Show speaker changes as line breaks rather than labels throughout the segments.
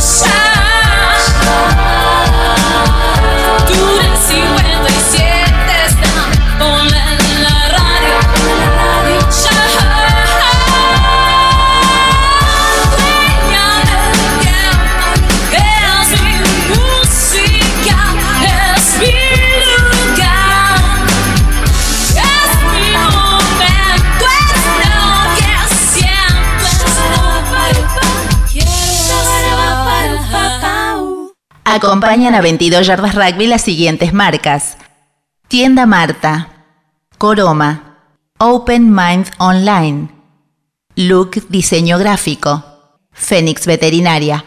Ya.
Acompañan a 22 Yardas Rugby las siguientes marcas. Tienda Marta, Coroma, Open Mind Online, Look Diseño Gráfico, Fénix Veterinaria.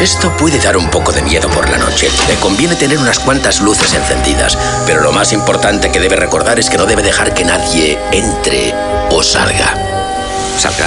Esto puede dar un poco de miedo por la noche. Le conviene tener unas cuantas luces encendidas, pero lo más importante que debe recordar es que no debe dejar que nadie entre o salga. ¿Salga?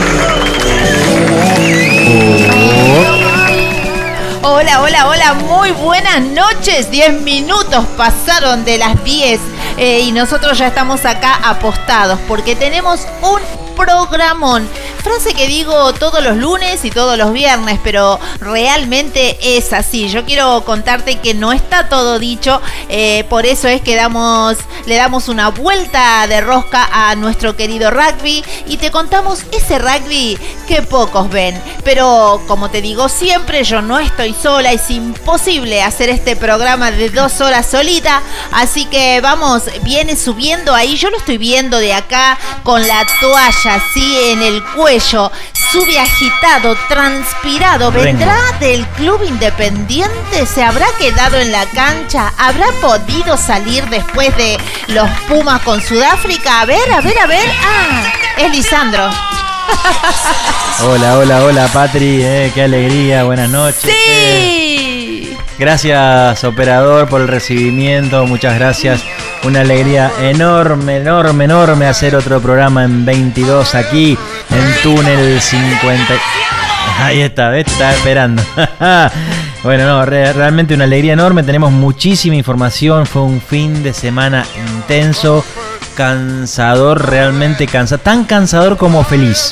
Muy buenas noches. 10 minutos pasaron de las 10 eh, y nosotros ya estamos acá apostados porque tenemos un programón. Frase que digo todos los lunes y todos los viernes, pero realmente es así. Yo quiero contarte que no está todo dicho, eh, por eso es que damos, le damos una vuelta de rosca a nuestro querido rugby y te contamos ese rugby que pocos ven. Pero como te digo siempre, yo no estoy sola, es imposible hacer este programa de dos horas solita, así que vamos, viene subiendo ahí, yo lo estoy viendo de acá con la toalla así en el cuello, sube agitado, transpirado, vendrá del club independiente, se habrá quedado en la cancha, habrá podido salir después de los Pumas con Sudáfrica, a ver, a ver, a ver, ah, es Lisandro.
Hola, hola, hola, Patri, eh, qué alegría, buenas noches.
Sí.
Gracias, operador, por el recibimiento, muchas gracias. Una alegría enorme, enorme, enorme hacer otro programa en 22 aquí, en Túnel 50. Ahí está, ¿ves? Estaba esperando. bueno, no, re- realmente una alegría enorme. Tenemos muchísima información. Fue un fin de semana intenso, cansador, realmente cansador. Tan cansador como feliz.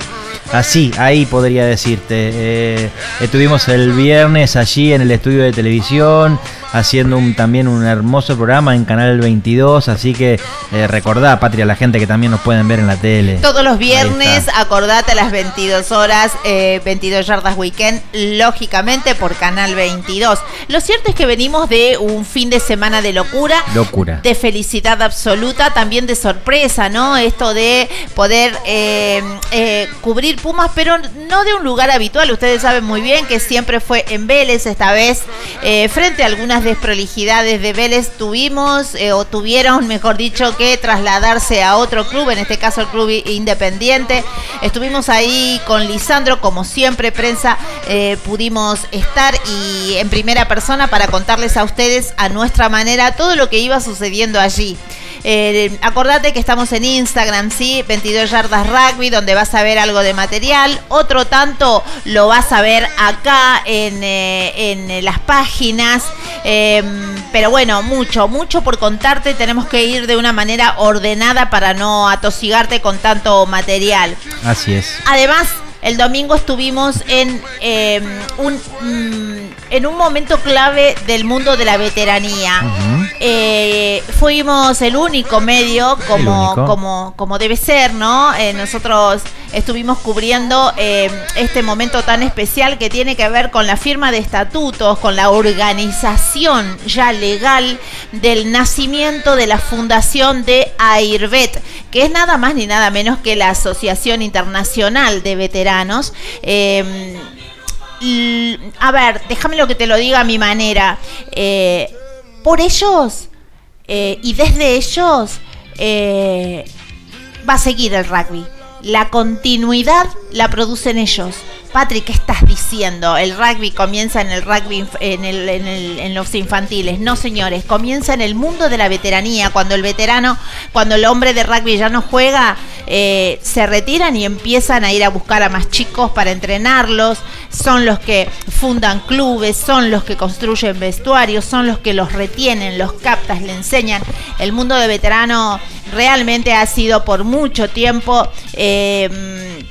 Así, ahí podría decirte. Eh, estuvimos el viernes allí en el estudio de televisión haciendo un, también un hermoso programa en Canal 22. Así que eh, recordá, Patria, a la gente que también nos pueden ver en la tele.
Todos los viernes, acordate a las 22 horas, eh, 22 yardas weekend, lógicamente por Canal 22. Lo cierto es que venimos de un fin de semana de locura.
Locura.
De felicidad absoluta, también de sorpresa, ¿no? Esto de poder eh, eh, cubrir Pumas, pero no de un lugar habitual. Ustedes saben muy bien que siempre fue en Vélez, esta vez eh, frente a algunas desprolijidades de Vélez tuvimos eh, o tuvieron, mejor dicho, que trasladarse a otro club, en este caso el club independiente. Estuvimos ahí con Lisandro, como siempre, prensa, eh, pudimos estar y en primera persona para contarles a ustedes a nuestra manera todo lo que iba sucediendo allí. Eh, acordate que estamos en Instagram, ¿sí? 22 yardas rugby, donde vas a ver algo de material. Otro tanto lo vas a ver acá en, en las páginas. Eh, pero bueno, mucho, mucho por contarte. Tenemos que ir de una manera ordenada para no atosigarte con tanto material.
Así es.
Además, el domingo estuvimos en, eh, un, mm, en un momento clave del mundo de la veteranía. Eh, fuimos el único medio, como,
único.
como, como debe ser, ¿no? Eh, nosotros estuvimos cubriendo eh, este momento tan especial que tiene que ver con la firma de estatutos, con la organización ya legal del nacimiento de la fundación de AIRVET, que es nada más ni nada menos que la Asociación Internacional de Veteranos. Eh, a ver, déjame lo que te lo diga a mi manera. Eh, por ellos eh, y desde ellos eh, va a seguir el rugby. La continuidad la producen ellos. Patrick, ¿qué estás diciendo? El rugby comienza en el rugby en los infantiles. No, señores, comienza en el mundo de la veteranía. Cuando el veterano, cuando el hombre de rugby ya no juega, eh, se retiran y empiezan a ir a buscar a más chicos para entrenarlos. Son los que fundan clubes, son los que construyen vestuarios, son los que los retienen, los captas, le enseñan. El mundo de veterano realmente ha sido por mucho tiempo eh, mm,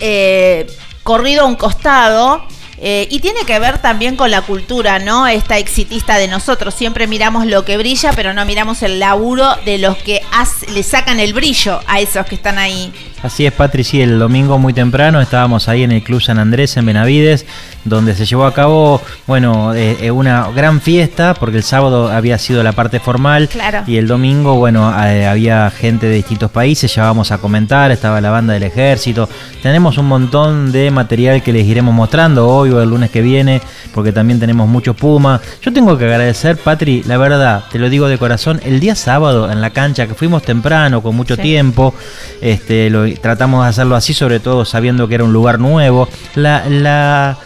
eh, corrido a un costado. eh, y tiene que ver también con la cultura, ¿no? Esta exitista de nosotros. Siempre miramos lo que brilla, pero no miramos el laburo de los que le sacan el brillo a esos que están ahí.
Así es, Patri, sí, el domingo muy temprano estábamos ahí en el Club San Andrés en Benavides, donde se llevó a cabo, bueno, eh, eh, una gran fiesta, porque el sábado había sido la parte formal
Claro.
y el domingo, bueno, eh, había gente de distintos países, llevábamos a comentar, estaba la banda del ejército, tenemos un montón de material que les iremos mostrando hoy o el lunes que viene, porque también tenemos mucho Puma. Yo tengo que agradecer, Patri, la verdad, te lo digo de corazón, el día sábado en la cancha, que fuimos temprano, con mucho
Sí.
tiempo, este, lo, tratamos de hacerlo así, sobre todo sabiendo que era un lugar nuevo. La, la,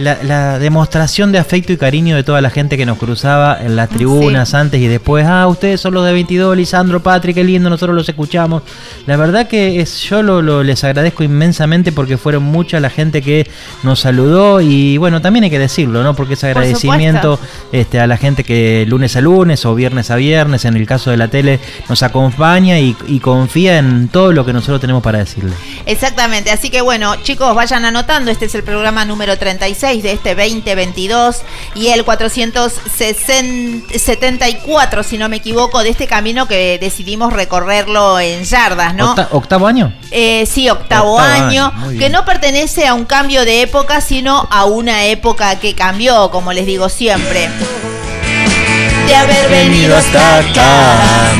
la, la demostración de afecto y cariño de toda la gente que nos cruzaba en las tribunas antes y después, ah, ustedes son los de 22, Lisandro, Patrick, qué lindo, nosotros los escuchamos. La verdad que es, yo lo, lo- les agradezco inmensamente porque fueron mucha la gente que nos saludó y bueno, también hay que decirlo, ¿no? Porque ese
Por
agradecimiento este, a la gente que lunes a lunes o viernes a viernes, en el caso de la tele, nos acompaña y, y confía en todo lo que nosotros tenemos para decirle.
Exactamente, así que bueno, chicos, vayan anotando, este es el programa número 36 de este 2022 y el 474, si no me equivoco, de este camino que decidimos recorrerlo en yardas, ¿no?
Octa- ¿Octavo año?
Eh, sí, octavo,
Octavo
año,
año,
que no pertenece a un cambio de época, sino a una época que cambió, como les digo siempre. De haber venido hasta acá,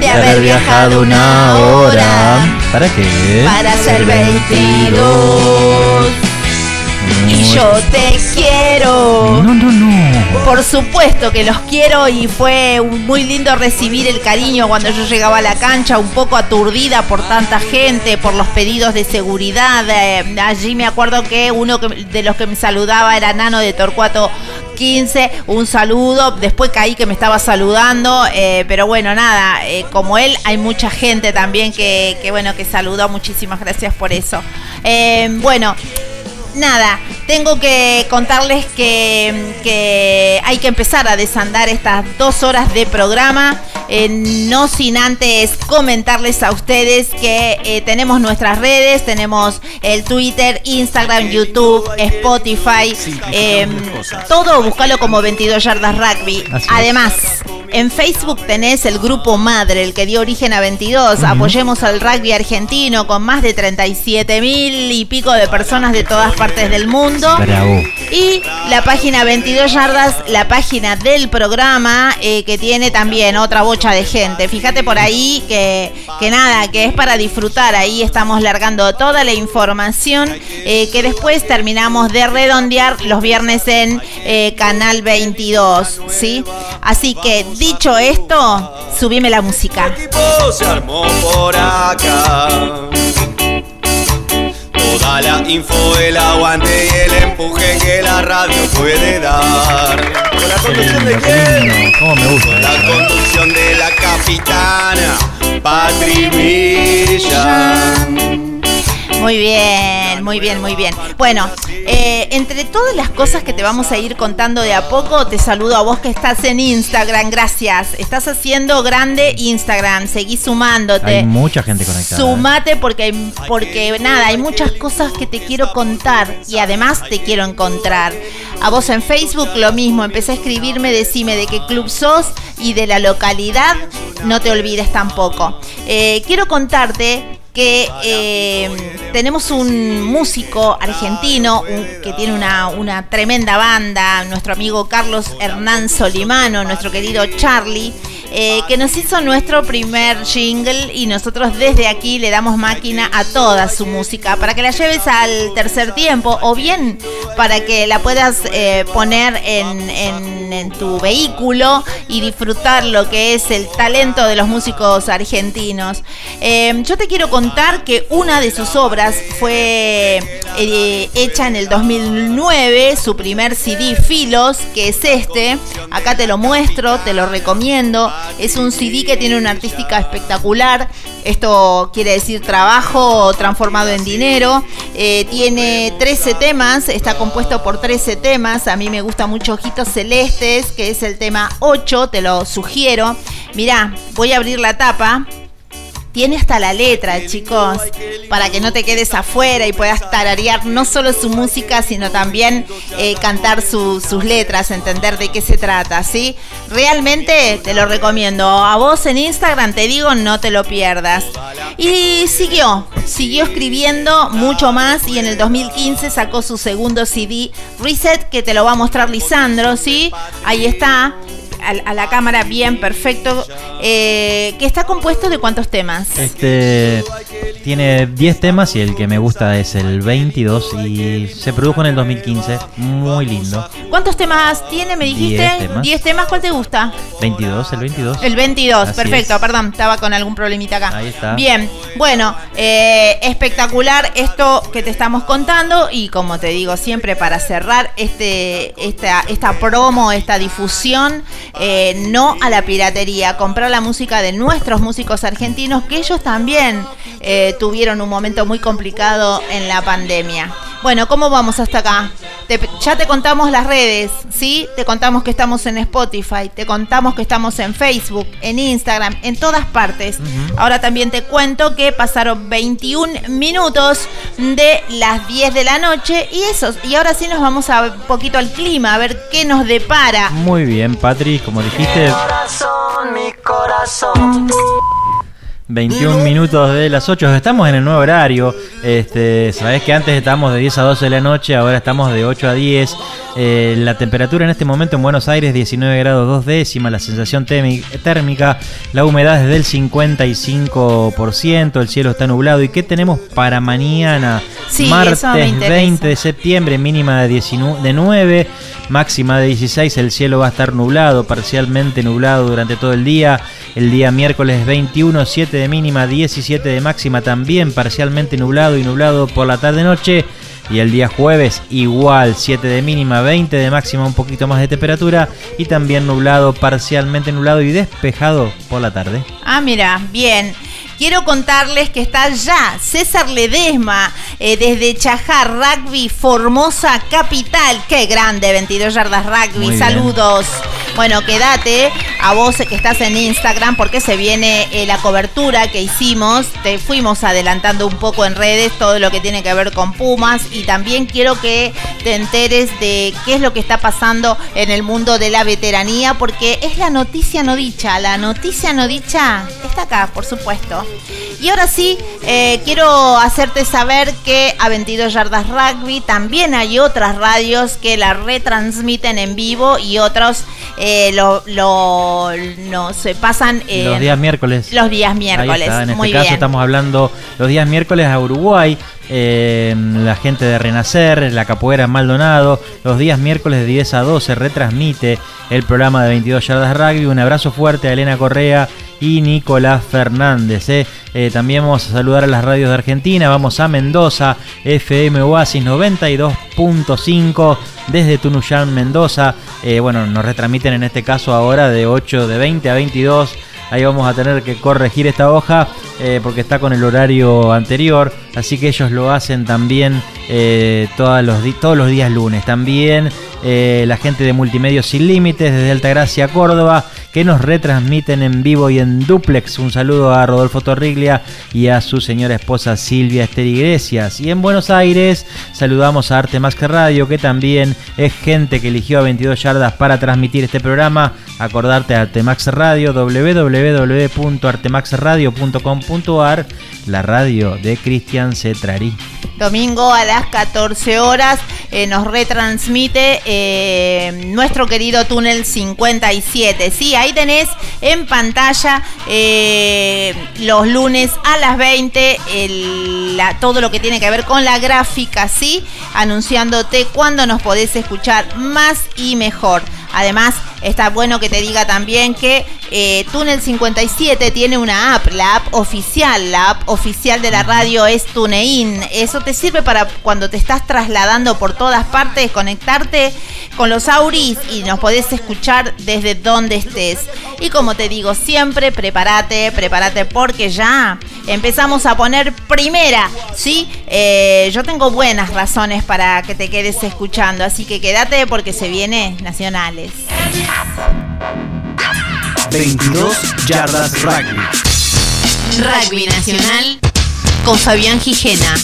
de haber viajado una hora
¿Para qué?
para ser 22. Y yo te quiero.
No, no, no.
Por supuesto que los quiero y fue muy lindo recibir el cariño cuando yo llegaba a la cancha, un poco aturdida por tanta gente, por los pedidos de seguridad. Eh, allí me acuerdo que uno de los que me saludaba era Nano de Torcuato 15, un saludo, después caí que me estaba saludando, eh, pero bueno, nada, eh, como él hay mucha gente también que, que, bueno, que saludó, muchísimas gracias por eso. Bueno, Nada, tengo que contarles que, que hay que empezar a desandar estas dos horas de programa. eh, no sin antes comentarles a ustedes que eh, tenemos nuestras redes, tenemos el Twitter, Instagram, YouTube, Spotify, eh, todo búscalo como 22 yardas rugby. Además, En Facebook tenés el grupo Madre, el que dio origen a 22. Apoyemos al rugby argentino con más de 37 mil y pico de personas de todas partes del mundo.
Bravo.
Y la página 22 yardas, la página del programa, eh, que tiene también otra bocha de gente. Fíjate por ahí que, que nada, que es para disfrutar. Ahí estamos largando toda la información eh, que después terminamos de redondear los viernes en eh, Canal 22. ¿sí? Así que dicho esto, subime la música.
equipo se armó por acá. Toda la info, el aguante y el empuje que la radio puede dar. Con la conducción de quién?
lindo. ¿Cómo me gusta
Con la
eh?
conducción de la capitana Patri Millán.
Muy bien, muy bien, muy bien. Bueno, eh, entre todas las cosas que te vamos a ir contando de a poco, te saludo a vos que estás en Instagram, gracias. Estás haciendo grande Instagram, seguí sumándote.
Hay mucha gente conectada.
Sumate porque, porque nada, hay muchas cosas que te quiero contar y además te quiero encontrar. A vos en Facebook lo mismo, empecé a escribirme, decime de qué club sos y de la localidad, no te olvides tampoco. Eh, quiero contarte que eh, tenemos un músico argentino un- que tiene una, una tremenda banda, nuestro amigo Carlos Hernán Solimano, nuestro querido Charlie, eh, que nos hizo nuestro primer jingle y nosotros desde aquí le damos máquina a toda su música para que la lleves al tercer tiempo o bien para que la puedas eh, poner en, en- en tu vehículo y disfrutar lo que es el talento de los músicos argentinos. Eh, yo te quiero contar que una de sus obras fue eh, hecha en el 2009, su primer CD Filos, que es este. Acá te lo muestro, te lo recomiendo. Es un CD que tiene una artística espectacular. Esto quiere decir trabajo transformado en dinero. Eh, tiene 13 temas, está compuesto por 13 temas. A mí me gusta mucho Ojitos Celestes, que es el tema 8, te lo sugiero. Mirá, voy a abrir la tapa. Tiene hasta la letra, chicos, para que no te quedes afuera y puedas tararear no solo su música, sino también eh, cantar su- sus letras, entender de qué se trata, ¿sí? Realmente te lo recomiendo. A vos en Instagram te digo, no te lo pierdas. Y siguió, siguió escribiendo mucho más y en el 2015 sacó su segundo CD, Reset, que te lo va a mostrar Lisandro, ¿sí? Ahí está. A, a la cámara bien, perfecto. Eh, que está compuesto de cuántos temas.
Este tiene 10 temas y el que me gusta es el 22 y se produjo en el 2015. Muy lindo.
¿Cuántos temas tiene? Me dijiste.
Diez temas.
10 temas. ¿Cuál te gusta?
22, el 22.
El 22,
Así
perfecto,
es.
perdón, estaba con algún problemita acá.
Ahí está.
Bien, bueno, eh, espectacular esto que te estamos contando y como te digo siempre para cerrar este, esta, esta promo, esta difusión, eh, no a la piratería, comprar la música de nuestros músicos argentinos que ellos también eh, tuvieron un momento muy complicado en la pandemia. Bueno, ¿cómo vamos hasta acá? Te- ya te contamos las redes, ¿sí? Te contamos que estamos en Spotify, te contamos que estamos en Facebook, en Instagram, en todas partes. Ahora también te cuento que pasaron 21 minutos de las 10 de la noche y eso, y ahora sí nos vamos a un poquito al clima, a ver qué nos depara.
Muy bien, Patri, como dijiste,
Corazón, mi corazón.
21 minutos de las 8. Estamos en el nuevo horario. Este, Sabés que antes estábamos de 10 a 12 de la noche, ahora estamos de 8 a 10. Eh, la temperatura en este momento en Buenos Aires 19 grados 2 décimas, la sensación térmi- térmica, la humedad es del 55%, el cielo está nublado. ¿Y qué tenemos para mañana?
Sí,
Martes
eso me interesa.
20 de septiembre, mínima de, 19, de 9, máxima de 16, el cielo va a estar nublado, parcialmente nublado durante todo el día. El día miércoles 21, 7 de mínima, 17 de máxima, también parcialmente nublado y nublado por la tarde-noche. Y el día jueves igual, 7 de mínima, 20 de máxima, un poquito más de temperatura. Y también nublado, parcialmente nublado y despejado por la tarde.
Ah, mira, bien. Quiero contarles que está ya César Ledesma eh, desde Chajar Rugby, Formosa Capital. Qué grande, 22 yardas rugby.
Muy bien.
Saludos. Bueno, quédate a vos que estás en Instagram porque se viene eh, la cobertura que hicimos. Te fuimos adelantando un poco en redes todo lo que tiene que ver con Pumas y también quiero que te enteres de qué es lo que está pasando en el mundo de la veteranía porque es la noticia no dicha. La noticia no dicha está acá, por supuesto. Y ahora sí, eh, quiero hacerte saber que a 22 Yardas Rugby también hay otras radios que la retransmiten en vivo y otros eh, lo, lo- nos pasan en
Los días miércoles.
los días
Ahí
miércoles.
está, En este
Muy
caso
bien.
estamos hablando los días miércoles a Uruguay, eh, la gente de Renacer, la capoeira en Maldonado. Los días miércoles de 10 a 12 retransmite el programa de 22 Yardas Rugby. Un abrazo fuerte a Elena Correa y Nicolás Fernández. eh. Eh, también vamos a saludar a las radios de Argentina. Vamos a Mendoza, FM Oasis 92.5 desde Tunuyán, Mendoza. Eh, bueno, nos retransmiten en este caso ahora de 8 de 20 a 22. Ahí vamos a tener que corregir esta hoja porque está con el horario anterior. Así que ellos lo hacen también todos los días lunes. También eh, la gente de Multimedios Sin Límites desde Altagracia, Córdoba, que nos retransmiten en vivo y en duplex. Un saludo a Rodolfo Torriglia y a su señora esposa Silvia Esther Iglesias. Y en Buenos Aires saludamos a Arte Más que Radio, que también es gente que eligió a 22 yardas para transmitir este programa. Acordarte a Artemax Radio, www.artemaxradio.com.ar, la radio de Cristian Cetrari.
Domingo a las 14 horas eh, nos retransmite eh, nuestro querido túnel 57. Sí, ahí tenés en pantalla eh, los lunes a las 20 el- la- todo lo que tiene que ver con la gráfica, sí, anunciándote cuándo nos podés escuchar más y mejor. Además, está bueno que te diga también que eh, Túnel 57 tiene una app, la app oficial, la app oficial de la radio es TuneIn. Eso te sirve para cuando te estás trasladando por todas partes, conectarte con los auris y nos podés escuchar desde donde estés. Y como te digo siempre, prepárate, prepárate porque ya empezamos a poner primera, ¿sí? Eh, yo tengo buenas razones para que te quedes escuchando, así que quédate porque se viene Nacionales.
22 Yardas Rugby.
Rugby Nacional con Fabián Gijena.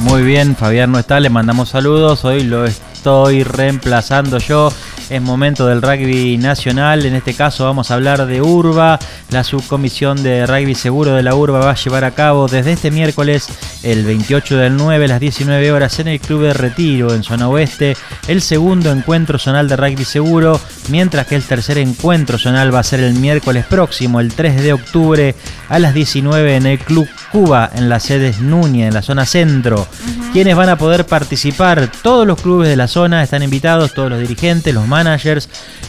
Muy bien, Fabián no está, le mandamos saludos. Hoy lo estoy reemplazando yo. Es momento del rugby nacional. En este caso vamos a hablar de Urba. La subcomisión de rugby seguro de la Urba va a llevar a cabo desde este miércoles, el 28 del 9, a las 19 horas, en el Club de Retiro, en zona oeste, el segundo encuentro zonal de rugby seguro, mientras que el tercer encuentro zonal va a ser el miércoles próximo, el 3 de octubre, a las 19 en el Club Cuba, en la sede Núñez, en la zona centro. Quienes van a poder participar, todos los clubes de la zona están invitados, todos los dirigentes, los managers,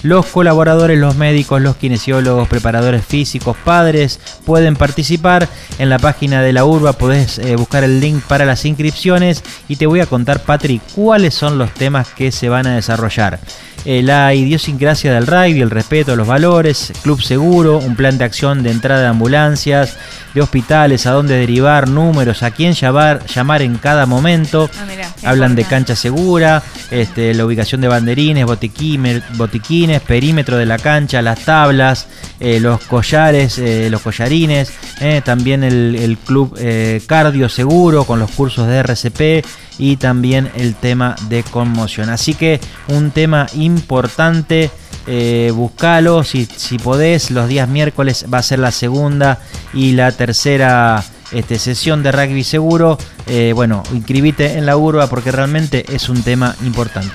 los colaboradores, los médicos, los kinesiólogos, preparadores físicos, padres, pueden participar. En la página de la urba podés eh, buscar el link para las inscripciones y te voy a contar, Patri, cuáles son los temas que se van a desarrollar. Eh, la idiosincrasia del rugby, el respeto a los valores, club seguro, un plan de acción de entrada de ambulancias, de hospitales, a dónde derivar, números, a quién llamar, llamar en cada momento.
Ah, mirá,
Hablan de cancha segura, este, la ubicación de banderines, botiquime- botiquines, perímetro de la cancha, las tablas, eh, los collares, eh, los collarines, eh, también el, club cardio seguro con los cursos de RCP y también el tema de conmoción. Así que un tema importante. eh, buscalo si, podés. Los días miércoles va a ser la segunda y la tercera este, sesión de rugby seguro. Bueno, inscribite en la urba porque realmente es un tema importante.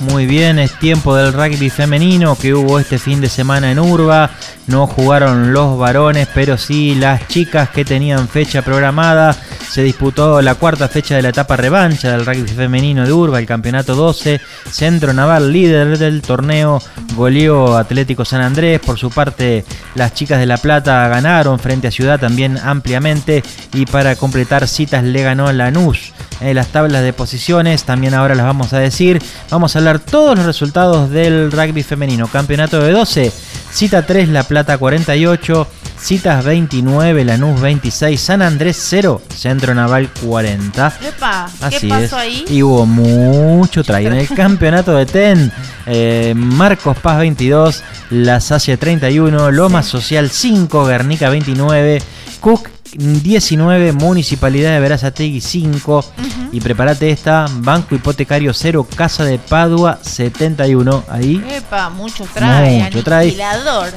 Muy bien, es tiempo del rugby femenino que hubo este fin de semana en Urba. No jugaron los varones, pero sí las chicas que tenían fecha programada. Se disputó la cuarta fecha de la etapa revancha del rugby femenino de Urba, el campeonato 12. Centro Naval, líder del torneo, goleó Atlético San Andrés. Por su parte, las chicas de La Plata ganaron frente a Ciudad también ampliamente. Y para completar citas le ganó Lanús. Eh, las tablas de posiciones también ahora las vamos a decir. Vamos a hablar todos los resultados del rugby femenino. Campeonato de 12. Cita 3 La Plata 48. Citas 29, Lanús 26, San Andrés 0, Centro Naval 40.
Epa, ¿qué
Así
pasó
es.
ahí?
Y hubo mucho try. En el campeonato de TEN, eh, Marcos Paz 22, La Sacia 31, Loma Social 5, Guernica 29, Cook 19, Municipalidad de Verazategui 5. Y prepárate esta, Banco Hipotecario 0, Casa de Padua 71. Ahí.
Epa, mucho trae,
Mucho trae.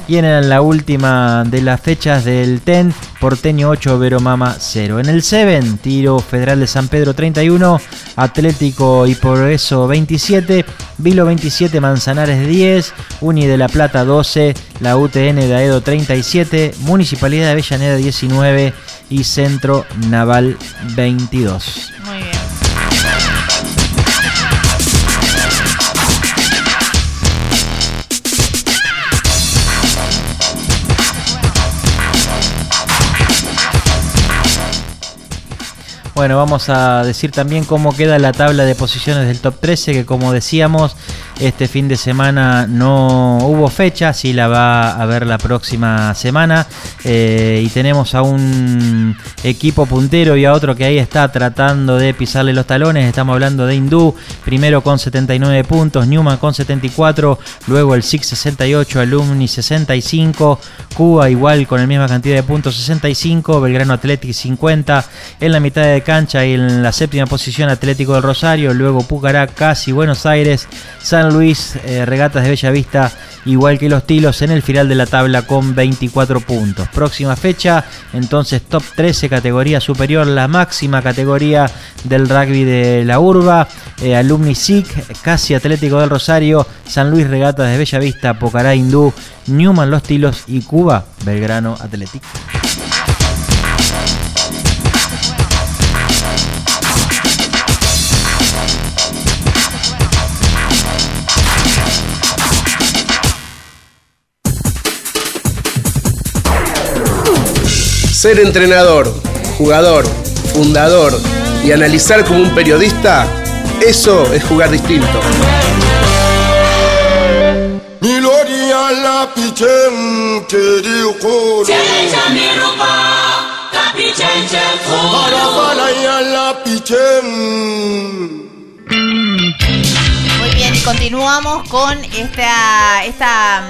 Y en la última de las fechas del TEN, Porteño 8, Veromama 0. En el 7, Tiro Federal de San Pedro 31, Atlético y Progreso 27, Vilo 27, Manzanares 10, Uni de la Plata 12, la UTN de Aedo 37, Municipalidad de Avellaneda 19 y Centro Naval 22.
Muy bien.
Bueno, vamos a decir también cómo queda la tabla de posiciones del top 13, que como decíamos, este fin de semana no hubo fecha, sí la va a haber la próxima semana. eh, y tenemos a un equipo puntero y a otro que ahí está tratando de pisarle los talones. Estamos hablando de Hindú, primero con 79 puntos, Newman con 74, luego el SIC 68, Alumni 65, Cuba igual con la misma cantidad de puntos 65, Belgrano Athletic 50, en la mitad de cancha y en la séptima posición Atlético del Rosario, luego Pucará, Casi, Buenos Aires, San Luis, eh, Regatas de Bellavista, igual que los Tilos en el final de la tabla con 24 puntos. Próxima fecha, entonces top 13, categoría superior, la máxima categoría del rugby de la Urba, eh, Alumni SIC, Casi Atlético del Rosario, San Luis Regatas de Bellavista, Pocará Hindú, Newman Los Tilos y Cuba, Belgrano Atlético.
Ser entrenador, jugador, fundador y analizar como un periodista, eso es jugar distinto.
Muy bien, y continuamos con esta, esta,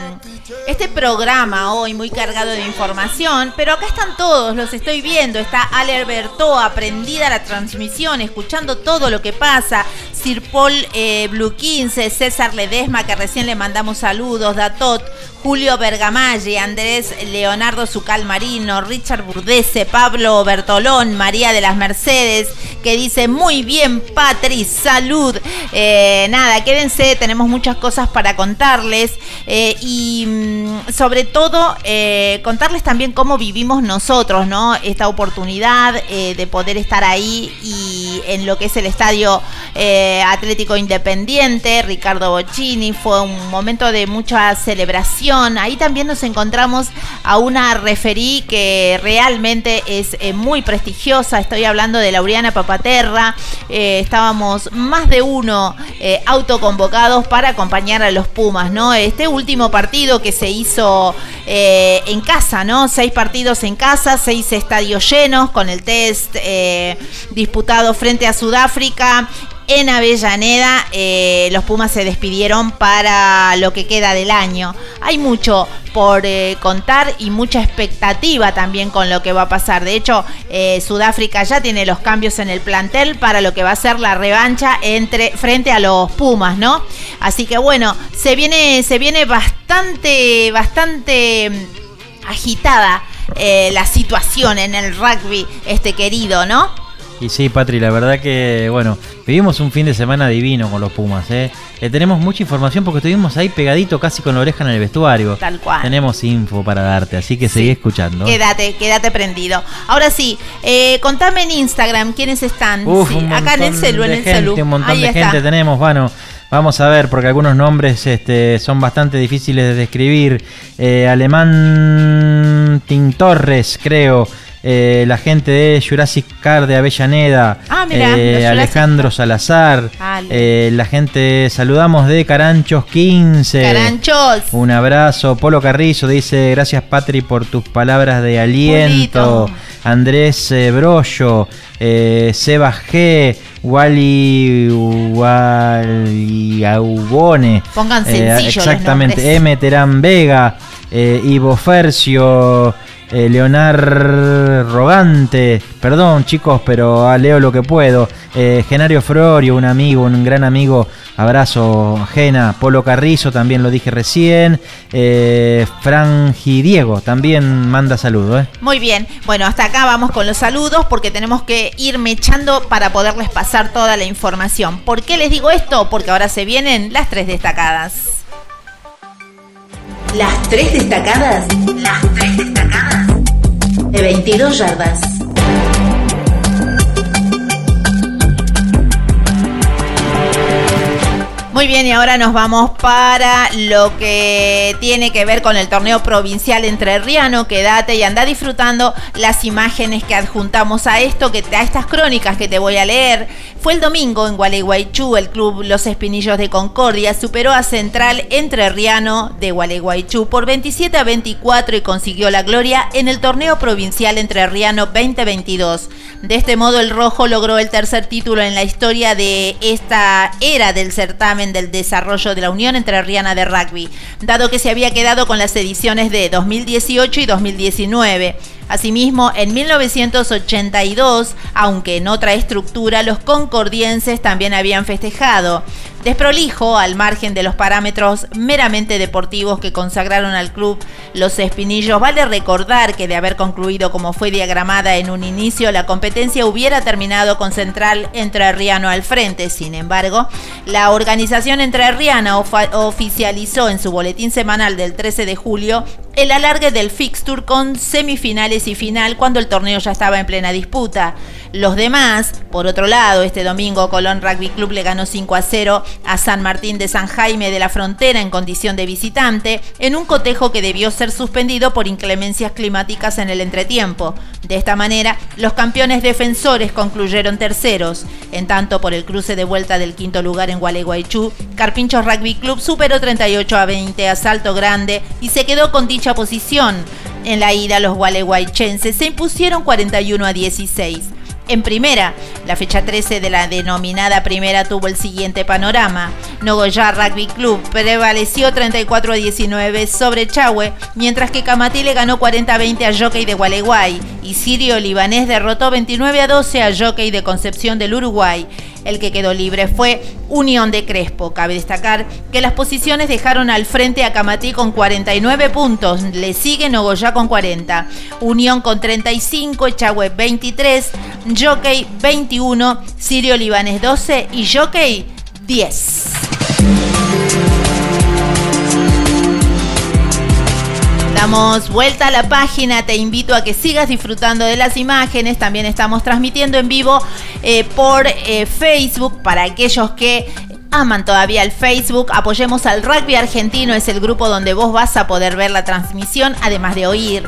este programa hoy muy cargado de información, pero acá están todos, los estoy viendo. Está Ale aprendida la transmisión, escuchando todo lo que pasa. Sir Paul eh, Blue 15, César Ledesma, que recién le mandamos saludos, Datot, Julio Bergamalle, Andrés Leonardo Zucal Marino, Richard Burdese, Pablo Bertolón, María de las Mercedes, que dice muy bien, Patri, salud. Eh, nada, quédense, tenemos muchas cosas para contarles eh, y mm, sobre todo eh, contarles también cómo vivimos nosotros, ¿no? Esta oportunidad eh, de poder estar ahí y en lo que es el estadio eh, Atlético Independiente, Ricardo Bocchini, fue un momento de mucha celebración. Ahí también nos encontramos a una referí que realmente es muy prestigiosa. Estoy hablando de Laureana Papaterra. Estábamos más de uno autoconvocados para acompañar a los Pumas, ¿no? Este último partido que se hizo eh, en casa, ¿no? Seis partidos en casa, seis estadios llenos con el test eh, disputado frente a Sudáfrica. En Avellaneda eh, los Pumas se despidieron para lo que queda del año. Hay mucho por eh, contar y mucha expectativa también con lo que va a pasar. De hecho, eh, Sudáfrica ya tiene los cambios en el plantel para lo que va a ser la revancha entre frente a los Pumas, ¿no? Así que bueno, se viene se viene bastante bastante mm, agitada la situación en el rugby este querido, ¿no?
Y sí, Patri, la verdad que, bueno, vivimos un fin de semana divino con los Pumas, ¿eh? Le tenemos mucha información porque estuvimos ahí pegadito casi con la oreja en el vestuario.
Tal cual.
Tenemos info para darte, así que seguí escuchando.
Quédate, quédate prendido. Ahora sí, eh, contame en Instagram quiénes están.
Uf,
Sí, acá en el celu, en el
gente,
celu.
Un montón
Ahí
de
está.
gente tenemos, bueno. Vamos a ver, porque algunos nombres este, son bastante difíciles de describir. Eh, Alemán Tin Torres, creo. Eh, la gente de Jurassic Car de Avellaneda,
Ah, mirá,
eh, Alejandro Salazar, eh, la gente, saludamos de Caranchos 15.
Caranchos.
Un abrazo. Polo Carrizo dice, gracias Patri por tus palabras de aliento. Andrés Brollo, Seba G, Wally Wally Aubone.
Pongan sencillo
exactamente. M. Terán Vega, Ivo Fercio, eh, Leonar Rogante, perdón chicos, pero ah, leo lo que puedo. Eh, Genario Florio, un amigo, un gran amigo, abrazo Gena, Polo Carrizo, también lo dije recién. Eh, Frangi Diego también manda saludos. Eh.
Muy bien, bueno, hasta acá vamos con los saludos porque tenemos que ir mechando para poderles pasar toda la información. ¿Por qué les digo esto? Porque ahora se vienen las tres destacadas.
Las tres destacadas. Las tres destacadas. De 22 yardas.
Muy bien, y ahora nos vamos para lo que tiene que ver con el torneo provincial entrerriano. Quédate y anda disfrutando las imágenes que adjuntamos a esto, que a estas crónicas que te voy a leer. Fue el domingo en Gualeguaychú, el club Los Espinillos de Concordia superó a Central Entrerriano de Gualeguaychú por 27 a 24 y consiguió la gloria en el torneo provincial entrerriano 2022. De este modo, el Rojo logró el tercer título en la historia de esta era del certamen del desarrollo de la Unión Entrerriana de Rugby, dado que se había quedado con las ediciones de 2018 y 2019. Asimismo, en 1982, aunque en otra estructura, los concordienses también habían festejado. Desprolijo, al margen de los parámetros meramente deportivos que consagraron al club los Espinillos, vale recordar que de haber concluido como fue diagramada en un inicio, la competencia hubiera terminado con Central Entrerriano al frente. Sin embargo, la organización entrerriana oficializó en su boletín semanal del 13 de julio el alargue del fixture con semifinales y final cuando el torneo ya estaba en plena disputa. Los demás, por otro lado, este domingo Colón Rugby Club le ganó 5 a 0 a San Martín de San Jaime de la Frontera en condición de visitante, en un cotejo que debió ser suspendido por inclemencias climáticas en el entretiempo. De esta manera, los campeones defensores concluyeron terceros. En tanto, por el cruce de vuelta del quinto lugar en Gualeguaychú, Carpinchos Rugby Club superó 38 a 20 a Salto Grande y se quedó con dicha posición. En la ida, los gualeguaychenses se impusieron 41 a 16. En primera, la fecha 13 de la denominada primera tuvo el siguiente panorama. Nogoyá Rugby Club prevaleció 34 a 19 sobre Chahue, mientras que Camatí le ganó 40 a 20 a Jockey de Gualeguay y Sirio Libanés derrotó 29 a 12 a Jockey de Concepción del Uruguay. El que quedó libre fue Unión de Crespo. Cabe destacar que las posiciones dejaron al frente a Camatí con 49 puntos, le sigue Nogoyá con 40, Unión con 35, Echagüe 23, Jockey 21, Sirio Libanés 12 y Jockey 10. Vuelta a la página, te invito a que sigas disfrutando de las imágenes, también estamos transmitiendo en vivo eh, por eh, Facebook para aquellos que aman todavía el Facebook, apoyemos al rugby argentino, es el grupo donde vos vas a poder ver la transmisión, además de oír.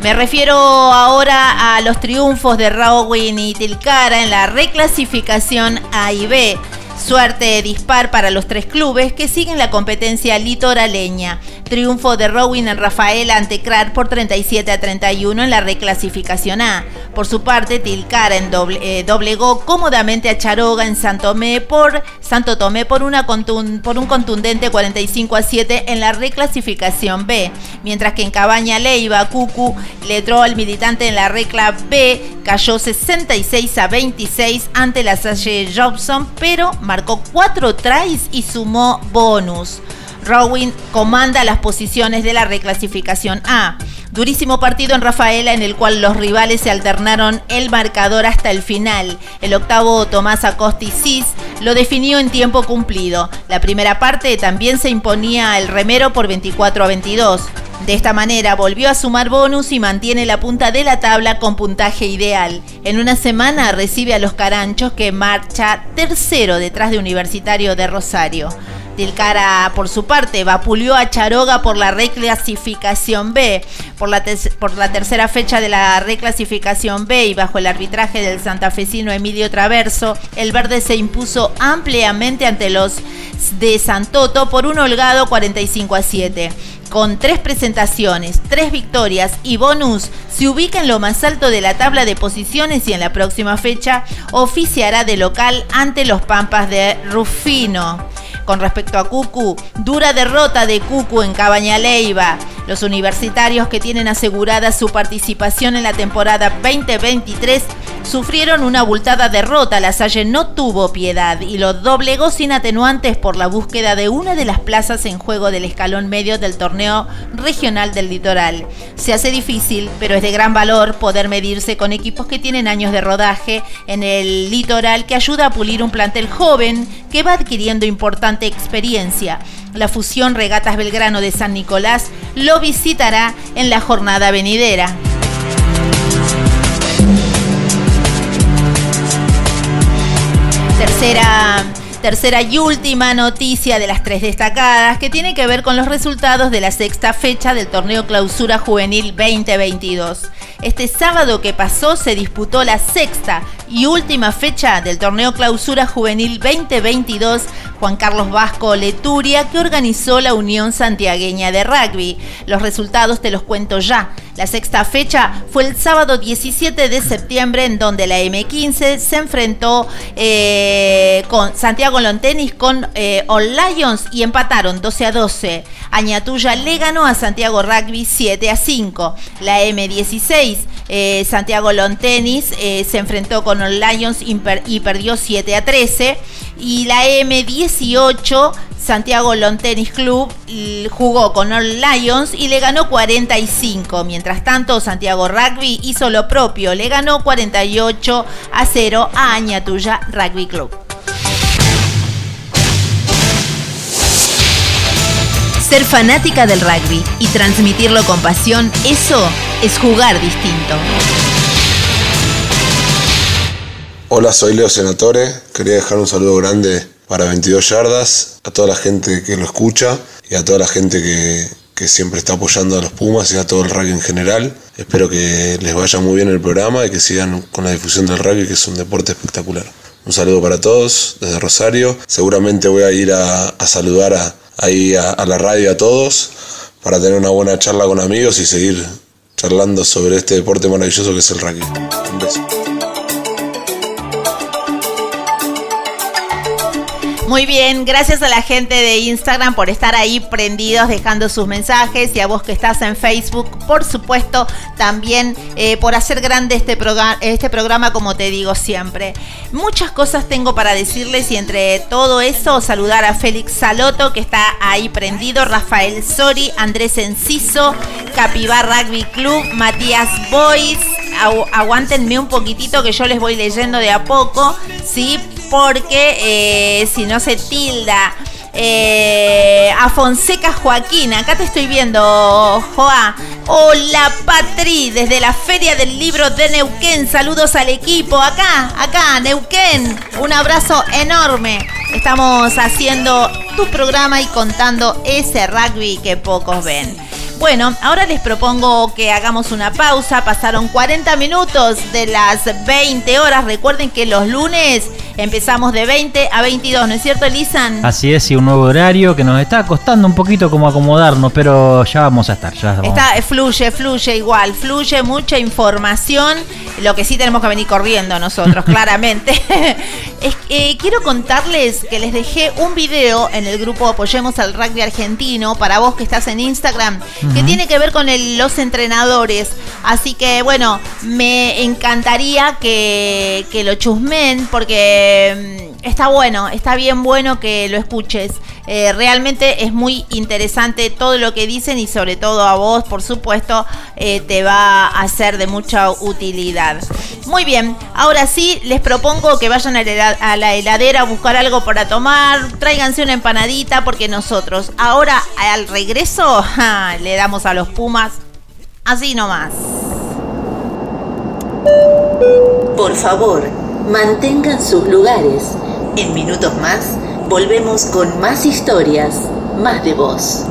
Me refiero ahora a los triunfos de Rowing y Tilcara en la reclasificación A y B. Suerte dispar para los tres clubes que siguen la competencia litoraleña. Triunfo de Rowing en Rafaela ante Crar por 37 a 31 en la reclasificación A. Por su parte, Tilcara en doble, eh, doblegó cómodamente a Charoga en Santo Tomé por, Santo Tomé por, una por un contundente 45 a 7 en la reclasificación B. Mientras que en Cabaña Leiva, Cucu letró al militante en la recla B, cayó 66 a 26 ante la Salle Jobson, pero marcó 4 tries y sumó bonus. Rowing comanda las posiciones de la reclasificación A. Durísimo partido en Rafaela en el cual los rivales se alternaron el marcador hasta el final. El octavo Tomás Acosti Cis lo definió en tiempo cumplido. La primera parte también se imponía el remero por 24 a 22. De esta manera volvió a sumar bonus y mantiene la punta de la tabla con puntaje ideal. En una semana recibe a los Caranchos que marcha tercero detrás de Universitario de Rosario. Tilcara, por su parte, vapuleó a Charoga por la reclasificación B. Por la, por la tercera fecha de la reclasificación B y bajo el arbitraje del santafesino Emilio Traverso, el verde se impuso ampliamente ante los de Santoto por un holgado 45 a 7. Con tres presentaciones, tres victorias y bonus, se ubica en lo más alto de la tabla de posiciones y en la próxima fecha oficiará de local ante los Pampas de Rufino. Con respecto a Cucu, dura derrota de Cucu en Cabaña Leiva. Los universitarios que tienen asegurada su participación en la temporada 2023 sufrieron una abultada derrota. La Salle no tuvo piedad y lo doblegó sin atenuantes por la búsqueda de una de las plazas en juego del escalón medio del torneo regional del litoral. Se hace difícil, pero es de gran valor poder medirse con equipos que tienen años de rodaje en el litoral que ayuda a pulir un plantel joven que va adquiriendo importante experiencia. La fusión Regatas Belgrano de San Nicolás lo visitará en la jornada venidera. Tercera, tercera y última noticia de las tres destacadas que tiene que ver con los resultados de la sexta fecha del torneo Clausura Juvenil 2022. Este sábado que pasó se disputó la sexta y última fecha del torneo Clausura Juvenil 2022 Juan Carlos Vasco Leturia que organizó la Unión Santiagueña de Rugby. Los resultados te los cuento ya. La sexta fecha fue el sábado 17 de septiembre en donde la M15 se enfrentó eh, con Santiago Lontenis con eh, All Lions y empataron 12 a 12. Añatuya le ganó a Santiago Rugby 7 a 5. La M16 eh, Santiago Lontenis eh, se enfrentó con All Lions y, per- y perdió 7 a 13. Y la M18 Santiago Lawn Tennis Club jugó con All Lions y le ganó 45. Mientras tanto, Santiago Rugby hizo lo propio, le ganó 48 a 0 a Añatuya Rugby Club. Ser fanática del rugby y transmitirlo con pasión, eso es jugar distinto.
Hola, soy Leo Senatore. Quería dejar un saludo grande para 22 yardas, a toda la gente que lo escucha y a toda la gente que, siempre está apoyando a los Pumas y a todo el rugby en general. Espero que les vaya muy bien el programa y que sigan con la difusión del rugby, que es un deporte espectacular. Un saludo para todos desde Rosario. Seguramente voy a ir a, saludar ahí a la radio a todos para tener una buena charla con amigos y seguir charlando sobre este deporte maravilloso que es el rugby. Un beso.
Muy bien, gracias a la gente de Instagram por estar ahí prendidos, dejando sus mensajes y a vos que estás en Facebook, por supuesto, también eh, por hacer grande este, proga- este programa, como te digo siempre. Muchas cosas tengo para decirles y entre todo eso saludar a Félix Saloto que está ahí prendido, Rafael Sori, Andrés Enciso, Capibá Rugby Club, Matías Boys. Agu- aguántenme un poquitito que yo les voy leyendo de a poco, ¿sí? Porque eh, si no se tilda. Eh, a Fonseca Joaquín, acá te estoy viendo, Joa. Hola Patri, desde la Feria del Libro de Neuquén. Saludos al equipo. Acá, acá, Neuquén. Un abrazo enorme. Estamos haciendo tu programa y contando ese rugby que pocos ven. Bueno, ahora les propongo que hagamos una pausa. Pasaron 40 minutos de las 20 horas. Recuerden que los lunes empezamos de 20 a 22, ¿no es cierto, Lisan?
Así es, y un nuevo horario que nos está costando un poquito como acomodarnos, pero ya vamos a estar. Ya vamos.
Está, fluye, fluye igual, fluye mucha información. Lo que sí tenemos que venir corriendo nosotros, claramente. Es que, eh, quiero contarles que les dejé un video en el grupo Apoyemos al Rugby Argentino para vos que estás en Instagram, que tiene que ver con el- los entrenadores. Así que bueno, me encantaría que, que lo chusmen porque mm, está bueno, está bien bueno que lo escuches. Eh, realmente es muy interesante todo lo que dicen y sobre todo a vos, por supuesto, eh, te va a ser de mucha utilidad. Muy bien, ahora sí les propongo que vayan a la, heladera a buscar algo para tomar, tráiganse una empanadita porque nosotros ahora al regreso le damos a los Pumas así nomás.
Por favor, mantengan sus lugares. En minutos más Volvemos con más historias, más de vos.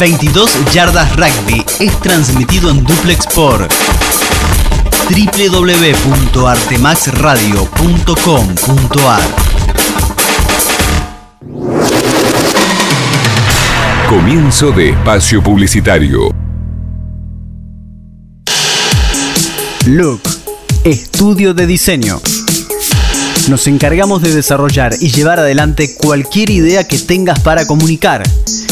...22 Yardas Rugby es transmitido en duplex por www.artemaxradio.com.ar
Comienzo de espacio publicitario.
Look, estudio de diseño. Nos encargamos de desarrollar y llevar adelante cualquier idea que tengas para comunicar,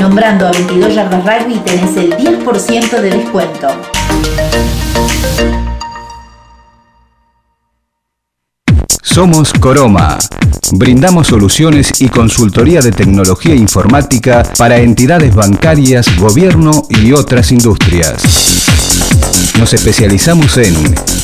Nombrando a 22 Yardas Rugby tenés el 10% de descuento.
Somos Coroma. Brindamos soluciones y consultoría de tecnología informática para entidades bancarias, gobierno y otras industrias. Nos especializamos en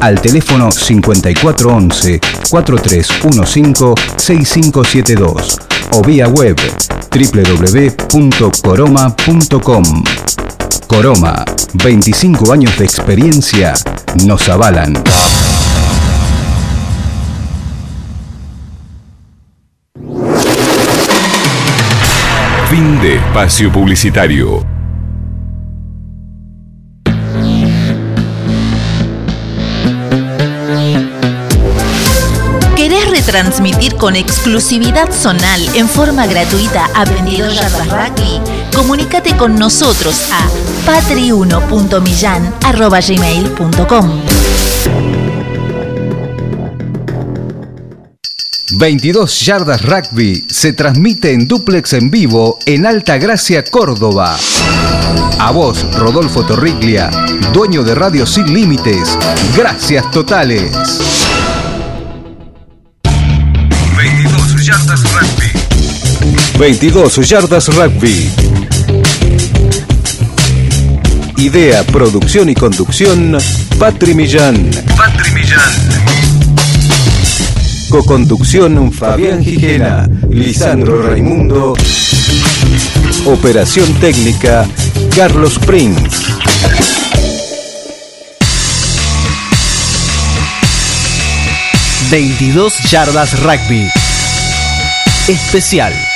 al teléfono 5411-4315-6572 o vía web www.coroma.com. Coroma, 25 años de experiencia nos avalan. Fin de espacio publicitario.
¿Querés retransmitir con exclusividad zonal en forma gratuita a 22 Yardas Rugby? Comunícate con nosotros a patri1.millan.gmail.com
22 Yardas Rugby se transmite en duplex en vivo en Alta Gracia, Córdoba. A vos, Rodolfo Torriglia, dueño de Radio Sin Límites. Gracias totales. 22 Yardas Rugby. Idea, producción y conducción, Patri Millán. Patri Millán. Coconducción Fabián Gijena, Lisandro Raimundo. Operación técnica Carlos Prince.
...22 yardas rugby... ...especial...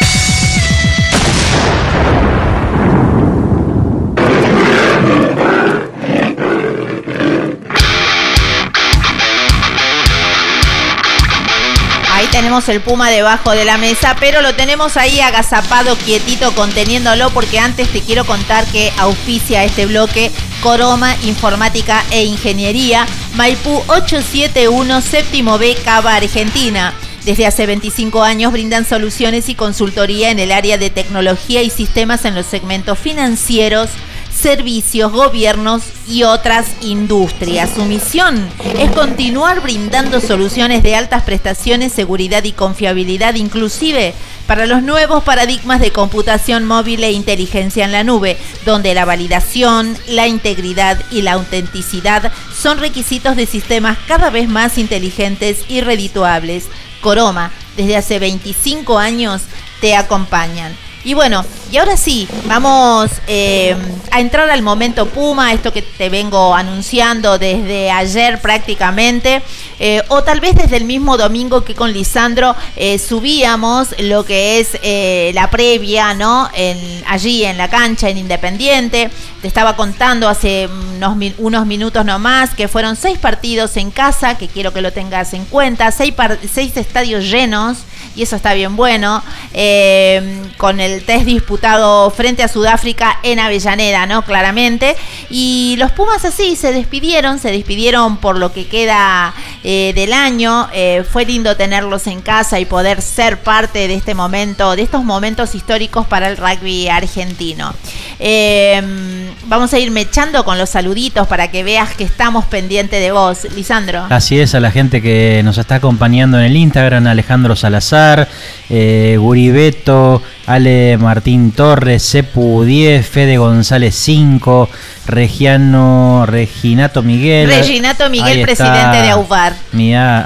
tenemos el puma debajo de la mesa, pero lo tenemos ahí agazapado, quietito, conteniéndolo, porque antes te quiero contar que auspicia este bloque Coroma Informática e Ingeniería, Maipú 871, séptimo B, Cava, Argentina. Desde hace 25 años brindan soluciones y consultoría en el área de tecnología y sistemas en los segmentos financieros, servicios, gobiernos y otras industrias. Su misión es continuar brindando soluciones de altas prestaciones, seguridad y confiabilidad, inclusive para los nuevos paradigmas de computación móvil e inteligencia en la nube, donde la validación, la integridad y la autenticidad son requisitos de sistemas cada vez más inteligentes y redituables. Coroma, desde hace 25 años, te acompañan. Y bueno, y ahora sí, vamos eh, a entrar al momento Puma, esto que te vengo anunciando desde ayer prácticamente, eh, o tal vez desde el mismo domingo que con Lisandro eh, subíamos lo que es eh, la previa, ¿no? En, allí en la cancha, en Independiente. Te estaba contando hace unos, unos minutos nomás que fueron seis partidos en casa, que quiero que lo tengas en cuenta, seis, seis estadios llenos y eso está bien bueno, eh, con el test disputado frente a Sudáfrica en Avellaneda, ¿no? Claramente. Y los Pumas así se despidieron, se despidieron por lo que queda eh, del año. Eh, fue lindo tenerlos en casa y poder ser parte de este momento, de estos momentos históricos para el rugby argentino. Eh, vamos a ir mechando con los saluditos para que veas que estamos pendientes de vos, Lisandro.
Así es, a la gente que nos está acompañando en el Instagram, Alejandro Salazar, eh, Guribeto, Ale Martín Torres, Cepu 10, Fede González 5, Regiano, Reginato Miguel.
Reginato Miguel, presidente de AUVAR.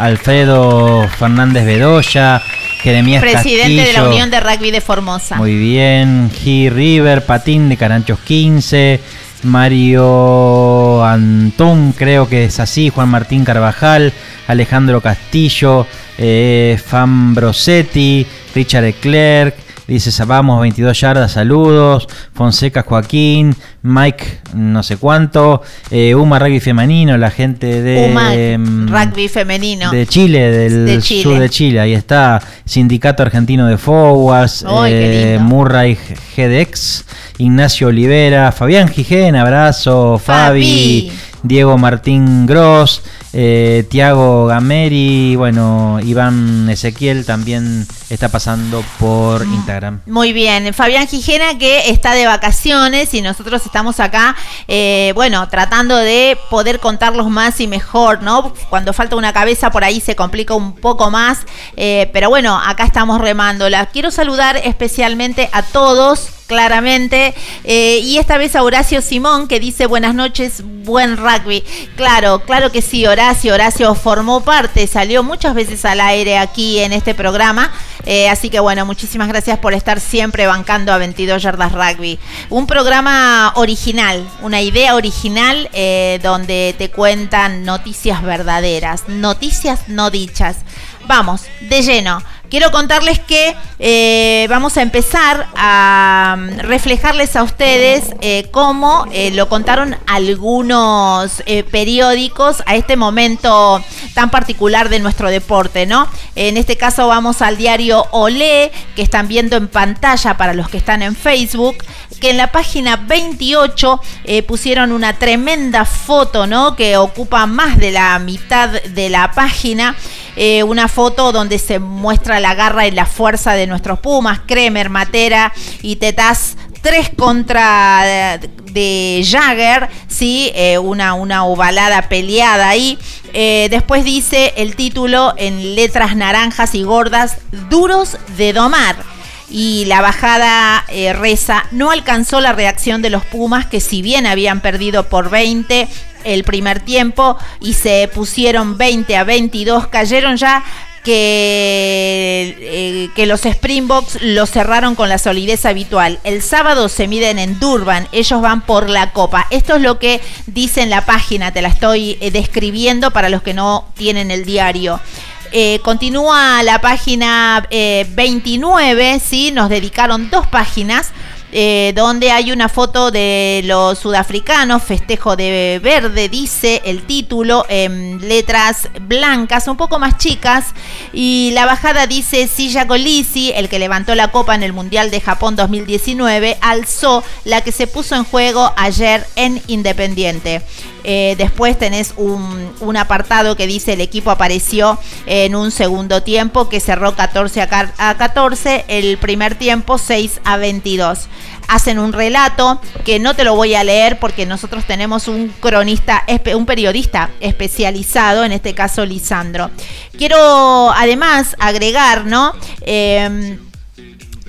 Alfredo Fernández Bedoya, Jeremías
Presidente de la. Unión de Rugby de Formosa.
Muy bien, G. River, Patín de Caranchos 15, Mario Antón, creo que es así, Juan Martín Carvajal, Alejandro Castillo, eh, Fan Brosetti, Richard Eclerc, Dice Vamos 22 yardas, saludos. Fonseca Joaquín, Mike no sé cuánto, eh, Uma Rugby Femenino, la gente de,
Uma,
mm,
rugby femenino.
de Chile, del
De Chile.
sur de Chile. Ahí está, Sindicato Argentino de Forwards, eh. Murray GDX, Ignacio Olivera, Fabián Gijén, abrazo, Fabi,
Fabi.
Diego Martín Gross, eh, Tiago Gameri, bueno, Iván Ezequiel también está pasando por Instagram.
Muy bien, Fabián Gijena que está de vacaciones y nosotros estamos acá, eh, bueno, tratando de poder contarlos más y mejor, ¿no? Cuando falta una cabeza por ahí se complica un poco más, eh, pero bueno, acá estamos remándola. Quiero saludar especialmente a todos. Claramente, eh, y esta vez a Horacio Simón que dice buenas noches, buen rugby. Claro, claro que sí, Horacio. Horacio formó parte, salió muchas veces al aire aquí en este programa. Eh, así que bueno, muchísimas gracias por estar siempre bancando a 22 Yardas Rugby. Un programa original, una idea original eh, donde te cuentan noticias verdaderas, noticias no dichas. Vamos, de lleno. Quiero contarles que eh, vamos a empezar a mm, reflejarles a ustedes eh, cómo eh, lo contaron algunos periódicos a este momento tan particular de nuestro deporte, ¿no? En este caso vamos al diario Olé, que están viendo en pantalla para los que están en Facebook, en la página 28 eh, pusieron una tremenda foto, ¿no? Que ocupa más de la mitad de la página. Eh, una foto donde se muestra la garra y la fuerza de nuestros Pumas, Kremer, Matera y Tetaz. Tres contra de, Jagger, ¿sí? Eh, una, una ovalada peleada ahí. Después dice el título en letras naranjas y gordas, duros de domar. Y la bajada eh, reza, no alcanzó la reacción de los Pumas que si bien habían perdido por 20 el primer tiempo y se pusieron 20 a 22, cayeron ya que, eh, que los Springboks lo cerraron con la solidez habitual. El sábado se miden en Durban, ellos van por la copa. Esto es lo que dice en la página, te la estoy eh, describiendo para los que no tienen el diario. Eh, continúa la página eh, 29, ¿sí? Nos dedicaron dos páginas. Eh, donde hay una foto de los sudafricanos, festejo de verde, dice el título, en letras blancas, un poco más chicas, y la bajada dice Silla Colisi, el que levantó la copa en el Mundial de Japón 2019, alzó la que se puso en juego ayer en Independiente. Eh, después tenés un, apartado que dice el equipo apareció en un segundo tiempo que cerró 14 a, a 14, el primer tiempo 6 a 22. Hacen un relato que no te lo voy a leer porque nosotros tenemos un cronista, un periodista especializado, en este caso Lisandro. Quiero además agregar, ¿no? Em,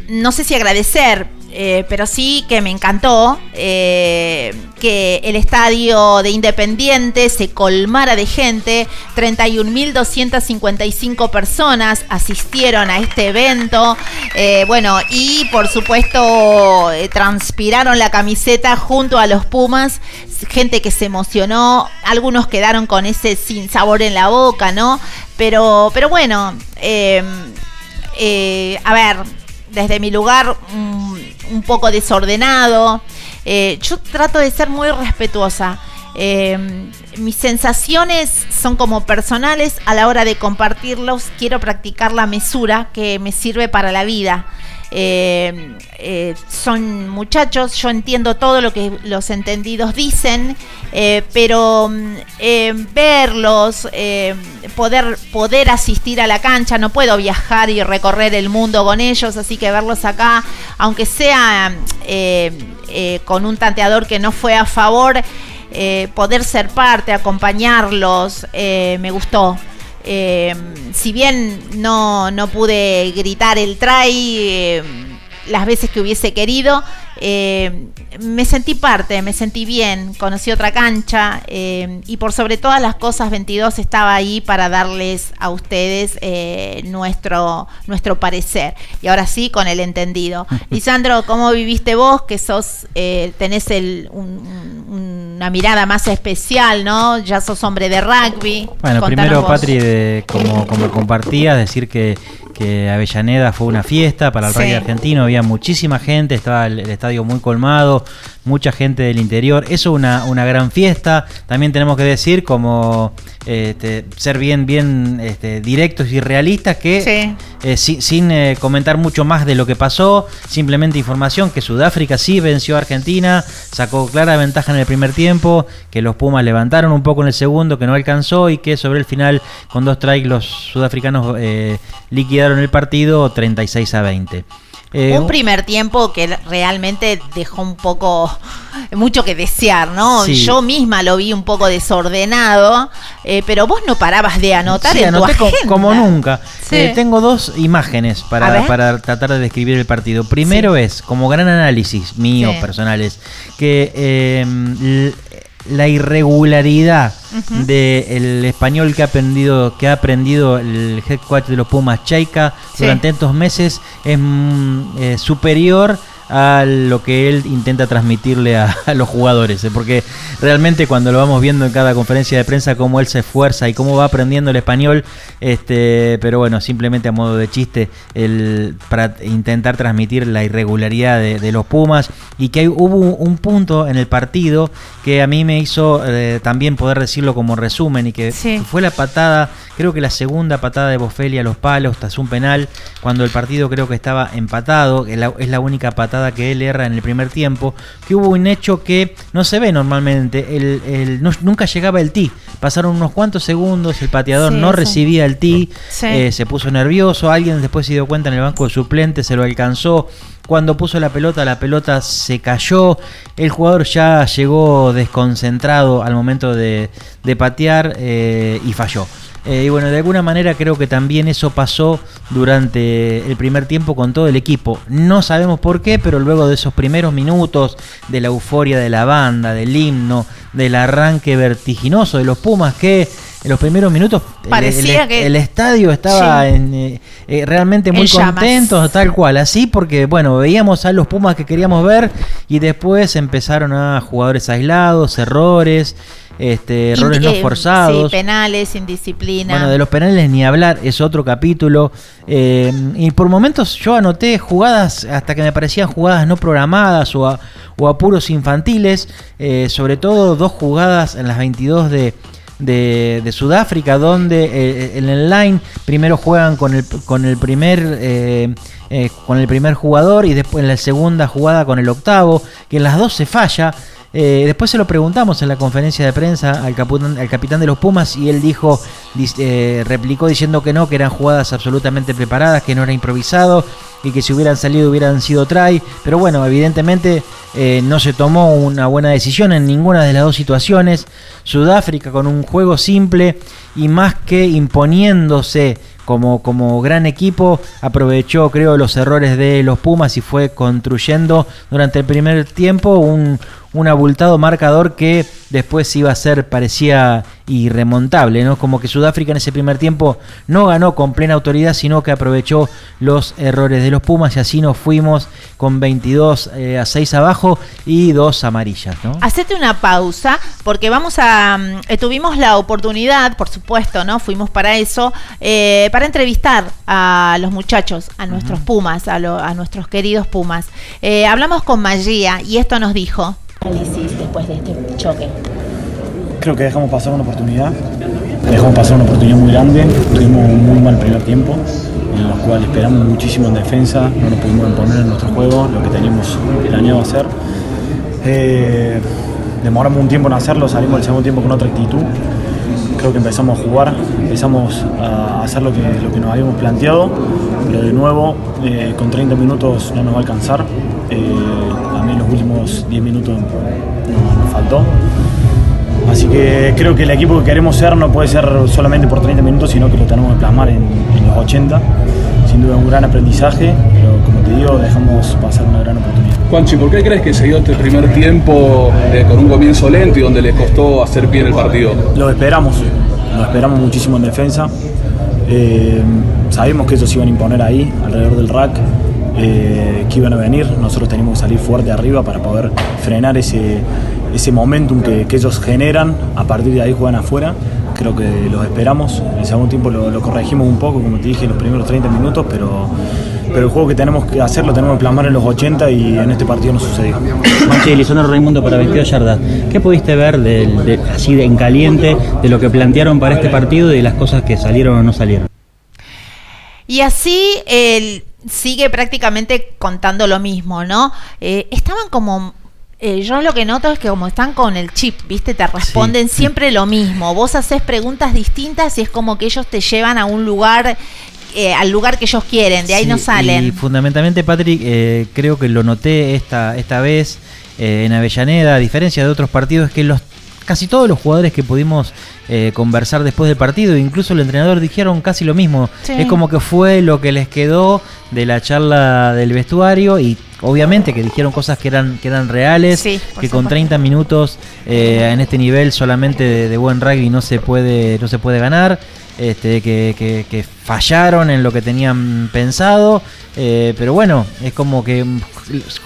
no sé si agradecer, eh, pero sí que me encantó eh, que el estadio de Independiente se colmara de gente. 31.255 personas asistieron a este evento. Eh, bueno, y por supuesto transpiraron la camiseta junto a los Pumas. Gente que se emocionó, algunos quedaron con ese sin sabor en la boca, ¿no? Pero, pero bueno, a ver, desde mi lugar mm, un poco desordenado. eh, yo trato de ser muy respetuosa. Eh, mis sensaciones son como personales a la hora de compartirlos. Quiero practicar la mesura que me sirve para la vida. Eh, eh, son muchachos, yo entiendo todo lo que los entendidos dicen, eh, pero mm, eh, verlos, eh, poder, poder asistir a la cancha, no puedo viajar y recorrer el mundo con ellos, así que verlos acá, aunque sea con un tanteador que no fue a favor, poder ser parte, acompañarlos, me gustó. Eh, si bien no, no pude gritar el try eh, las veces que hubiese querido, eh, me sentí parte, me sentí bien, conocí otra cancha eh, y por sobre todas las cosas 22 estaba ahí para darles a ustedes eh, nuestro, nuestro parecer. Y ahora sí, con el entendido. Lisandro, ¿cómo viviste vos? Que sos, eh, tenés el, un- un- una mirada más especial, ¿no? Ya sos hombre de rugby.
Bueno,
Contanos
primero,
vos.
Patri, de- como, como compartías, decir que, que Avellaneda fue una fiesta para el
Sí.
rugby argentino, había muchísima gente, estaba el, el estadio muy colmado, mucha gente del interior, eso una, una gran fiesta, también tenemos que decir como este, ser bien, bien este, directos y realistas que eh, si- sin eh, comentar mucho más de lo que pasó, simplemente información que Sudáfrica sí venció a Argentina, sacó clara ventaja en el primer tiempo, que los Pumas levantaron un poco en el segundo, que no alcanzó y que sobre el final con dos strikes los sudafricanos eh, liquidaron el partido 36 a 20. Eh,
un primer tiempo que realmente dejó un poco mucho que desear, ¿no?
Sí.
Yo misma lo vi un poco desordenado, eh, pero vos no parabas de anotar
Sí,
en
anoté
agenda.
como nunca.
Sí.
Eh, tengo dos imágenes para, para tratar de describir el partido. Primero es, como gran análisis mío personal, es que l- la irregularidad
Ujú.
del español que ha aprendido, que ha aprendido el head coach de los Pumas, Chaika,
Sí.
durante estos meses es mm, eh, superior a lo que él intenta transmitirle a, a los jugadores, ¿eh? porque realmente cuando lo vamos viendo en cada conferencia de prensa cómo él se esfuerza y cómo va aprendiendo el español, este, pero bueno, simplemente a modo de chiste, el, para intentar transmitir la irregularidad de, de los Pumas y que hay- hubo un punto en el partido que a mí me hizo eh, también poder decirlo como resumen y que fue la patada, creo que la segunda patada de Bofelli a los palos tras un penal, cuando el partido creo que estaba empatado, la- es la única patada que él erra en el primer tiempo, que hubo un hecho que no se ve normalmente, el, el- no- nunca llegaba el tee, pasaron unos cuantos segundos, el pateador
Sí,
no recibía el tee,
Sí.
eh, se puso nervioso, alguien después se dio cuenta en el banco de suplentes, se lo alcanzó. Cuando puso la pelota, la pelota se cayó. El jugador ya llegó desconcentrado al momento de, de patear eh, y falló. Eh, y bueno, de alguna manera creo que también eso pasó durante el primer tiempo con todo el equipo. No sabemos por qué, pero luego de esos primeros minutos, de la euforia de la banda, del himno, del arranque vertiginoso de los Pumas, que en los primeros minutos el-
Parecía
el,
que-
el estadio estaba
Sí.
en, eh, eh, realmente muy contentos, tal cual, así porque bueno, veíamos a los Pumas que queríamos ver y después empezaron a jugadores aislados, errores, este, errores no forzados.
Sí, penales, indisciplina.
Bueno, de los penales ni hablar, es otro capítulo. Eh, y por momentos yo anoté jugadas, hasta que me parecían jugadas no programadas o, a- o apuros infantiles, eh, sobre todo dos jugadas en las 22 de, de, de Sudáfrica, donde eh, en el line primero juegan con el, con el primer... eh, con el primer jugador y después en la segunda jugada con el octavo, que en las dos se falla. Eh, después se lo preguntamos en la conferencia de prensa al al capitán de los Pumas y él dijo, eh, replicó diciendo que no, que eran jugadas absolutamente preparadas, que no era improvisado y que si hubieran salido hubieran sido try. Pero bueno, evidentemente no se tomó una buena decisión en ninguna de las dos situaciones. Sudáfrica con un juego simple y más que imponiéndose como, como gran equipo, aprovechó creo los errores de los Pumas y fue construyendo durante el primer tiempo un, un abultado marcador que después iba a ser, parecía irremontable, ¿no? Como que Sudáfrica en ese primer tiempo no ganó con plena autoridad, sino que aprovechó los errores de los Pumas y así nos fuimos con 22 eh, a 6 abajo y dos amarillas, ¿no?
Hacete una pausa porque vamos a mm, eh, tuvimos la oportunidad, por supuesto, ¿no? Fuimos para eso, eh, para entrevistar a los muchachos, a nuestros Pumas, a, lo- a nuestros queridos Pumas. Hablamos con Magia y esto nos dijo.
Análisis después de este choque?
Creo que dejamos pasar una oportunidad. Dejamos pasar una oportunidad muy grande. Tuvimos un muy mal primer tiempo, en el cual esperamos muchísimo en defensa. No nos pudimos imponer en nuestro juego, lo que teníamos planeado hacer. Eh, demoramos un tiempo en hacerlo, salimos del segundo tiempo con otra actitud. Creo que empezamos a jugar, empezamos a hacer lo que, lo que nos habíamos planteado, pero de nuevo, eh, con 30 minutos no nos va a alcanzar. Eh, mí en los últimos 10 minutos nos- nos faltó. Así que creo que el equipo que queremos ser no puede ser solamente por 30 minutos, sino que lo tenemos que plasmar en, en los 80. Sin duda un gran aprendizaje, pero como te digo, dejamos pasar una gran oportunidad.
Juanchi, ¿por qué crees que se dio este primer tiempo eh, con un comienzo lento y donde les costó hacer bien el partido?
Lo esperamos, lo esperamos muchísimo en defensa. Eh, sabemos que ellos se iban a imponer ahí, alrededor del rack, eh, que iban a venir. Nosotros teníamos que salir fuerte arriba para poder frenar ese, ese momentum que, que ellos generan. A partir de ahí juegan afuera. creo que los esperamos. En el segundo tiempo lo, lo corregimos un poco, como te dije, en los primeros 30 minutos, pero, pero el juego que tenemos que hacer lo tenemos que plasmar en los 80 y en este partido no sucedió.
Manche Lisandro Raimundo para 22 yardas. ¿Qué pudiste ver de- así de en caliente de lo que plantearon para este partido y de las cosas que salieron o no salieron?
Y así él sigue prácticamente contando lo mismo, ¿no? Eh, estaban como... eh, yo lo que noto es que como están con el chip, ¿viste? Te responden siempre lo mismo. Vos haces preguntas distintas y es como que ellos te llevan a un lugar, eh, al lugar que ellos quieren, de ahí no salen.
Y fundamentalmente, Patrick, eh, creo que lo noté esta, esta vez eh, en Avellaneda, a diferencia de otros partidos, que los casi todos los jugadores que pudimos eh, conversar después del partido, incluso el entrenador dijeron casi lo mismo.
Sí.
Es como que fue lo que les quedó de la charla del vestuario y obviamente que dijeron cosas que eran, que eran reales,
Sí,
que con
supuesto.
30 minutos eh, en este nivel solamente de, de buen rugby no se puede, no se puede ganar. Este, que, que- que fallaron en lo que tenían pensado, eh, pero bueno, es como que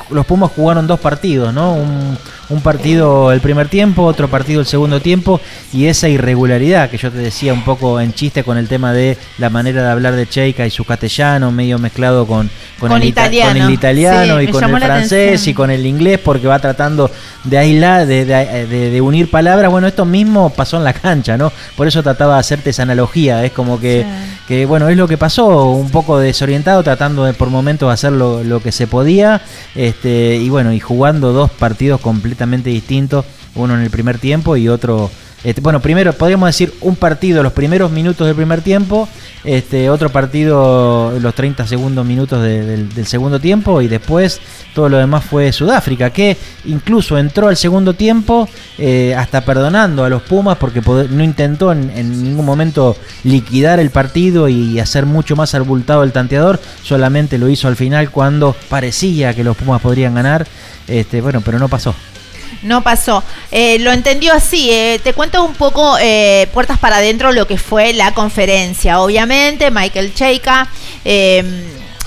los Pumas jugaron dos partidos, ¿no? Un, un partido el primer tiempo, otro partido el segundo tiempo, y esa irregularidad que yo te decía un poco en chiste con el tema de la manera de hablar de Cheika y su castellano, medio mezclado con, con,
Con
el, ita-
italiano.
con el italiano
Sí,
y con el francés
atención.
y con el inglés, porque va tratando de aislar, de, de- de- de unir palabras. Bueno, esto mismo pasó en la cancha, ¿no? Por eso trataba de hacerte esa analogía, es como que, que bueno, es lo que pasó, un poco desorientado, tratando de por momentos hacer lo, lo que se podía, este, y bueno, y jugando dos partidos completamente distintos, uno en el primer tiempo y otro, este, bueno, primero podríamos decir un partido los primeros minutos del primer tiempo, este, otro partido los 30 segundos minutos de- del, segundo tiempo y después todo lo demás fue Sudáfrica, que incluso entró al segundo tiempo eh, hasta perdonando a los Pumas porque no intentó en, en ningún momento liquidar el partido y hacer mucho más abultado el tanteador, solamente lo hizo al final cuando parecía que los Pumas podrían ganar, este, bueno, pero no pasó.
No pasó. Eh, lo entendió así. eh, te cuento un poco eh, puertas para adentro lo que fue la conferencia. Obviamente, Michael Cheika. eh,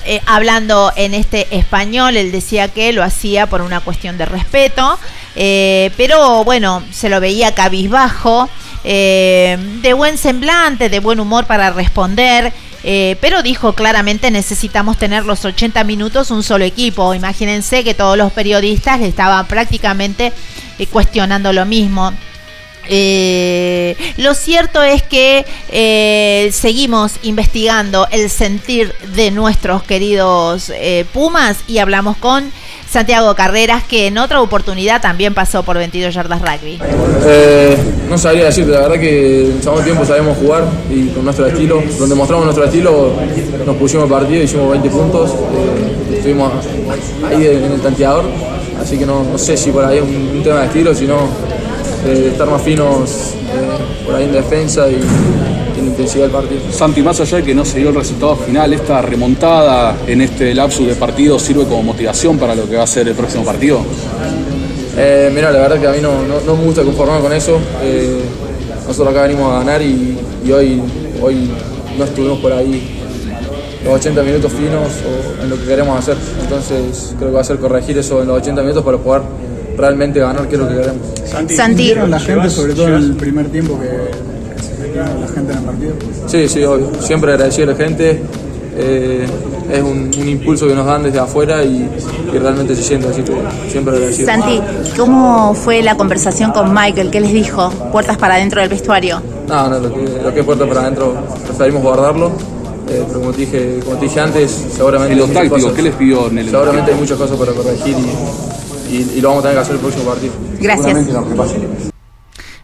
eh, hablando en este español, él decía que lo hacía por una cuestión de respeto, eh, pero bueno, se lo veía cabizbajo, eh, de buen semblante, de buen humor para responder, eh, pero dijo claramente necesitamos tener los 80 minutos un solo equipo. Imagínense que todos los periodistas le estaban prácticamente eh, cuestionando lo mismo. Eh, lo cierto es que seguimos investigando el sentir de nuestros queridos Pumas y hablamos con Santiago Carreras, que en otra oportunidad también pasó por 22 yardas rugby.
Eh, no sabría decirte, la verdad que en segundo tiempo sabemos jugar y con nuestro estilo, donde mostramos nuestro estilo, nos pusimos partido, hicimos 20 puntos, eh, estuvimos ahí en el tanteador, así que no, sé si por ahí es un, tema de estilo, sino de estar más finos eh, por ahí en defensa y, intensidad del partido.
Santi, más allá de que no se dio el resultado final, esta remontada en este lapsus de partido sirve como motivación para lo que va a ser el próximo partido.
Eh, mira, la verdad que a mí no, no- no me gusta conformar con eso. Eh, nosotros acá venimos a ganar y, y hoy, hoy no estuvimos por ahí los 80 minutos finos o en lo que queremos hacer. Entonces creo que va a ser corregir eso en los 80 minutos para poder realmente ganar, que es lo que queremos.
Santi,
Santi.
¿sintieron la gente, sobre todo en el primer tiempo, que, la gente en el partido?
Sí, sí, obvio. Siempre agradecido a la gente. Eh, es un, un impulso que nos dan desde afuera y, y realmente se siente, así que siempre agradecido.
Santi, ¿cómo fue la conversación con Michael? ¿Qué les dijo? Puertas para adentro del vestuario.
No, no, lo que, lo que es puerta para adentro preferimos guardarlo. eh, pero como te, dije, como te dije antes, seguramente
En lo
hay muchas
táctico,
cosas-
¿qué les pidió en el
Seguramente hay muchas cosas para corregir y, y- y lo vamos a tener que hacer el próximo partido.
Gracias.
Seguramente lo que pase.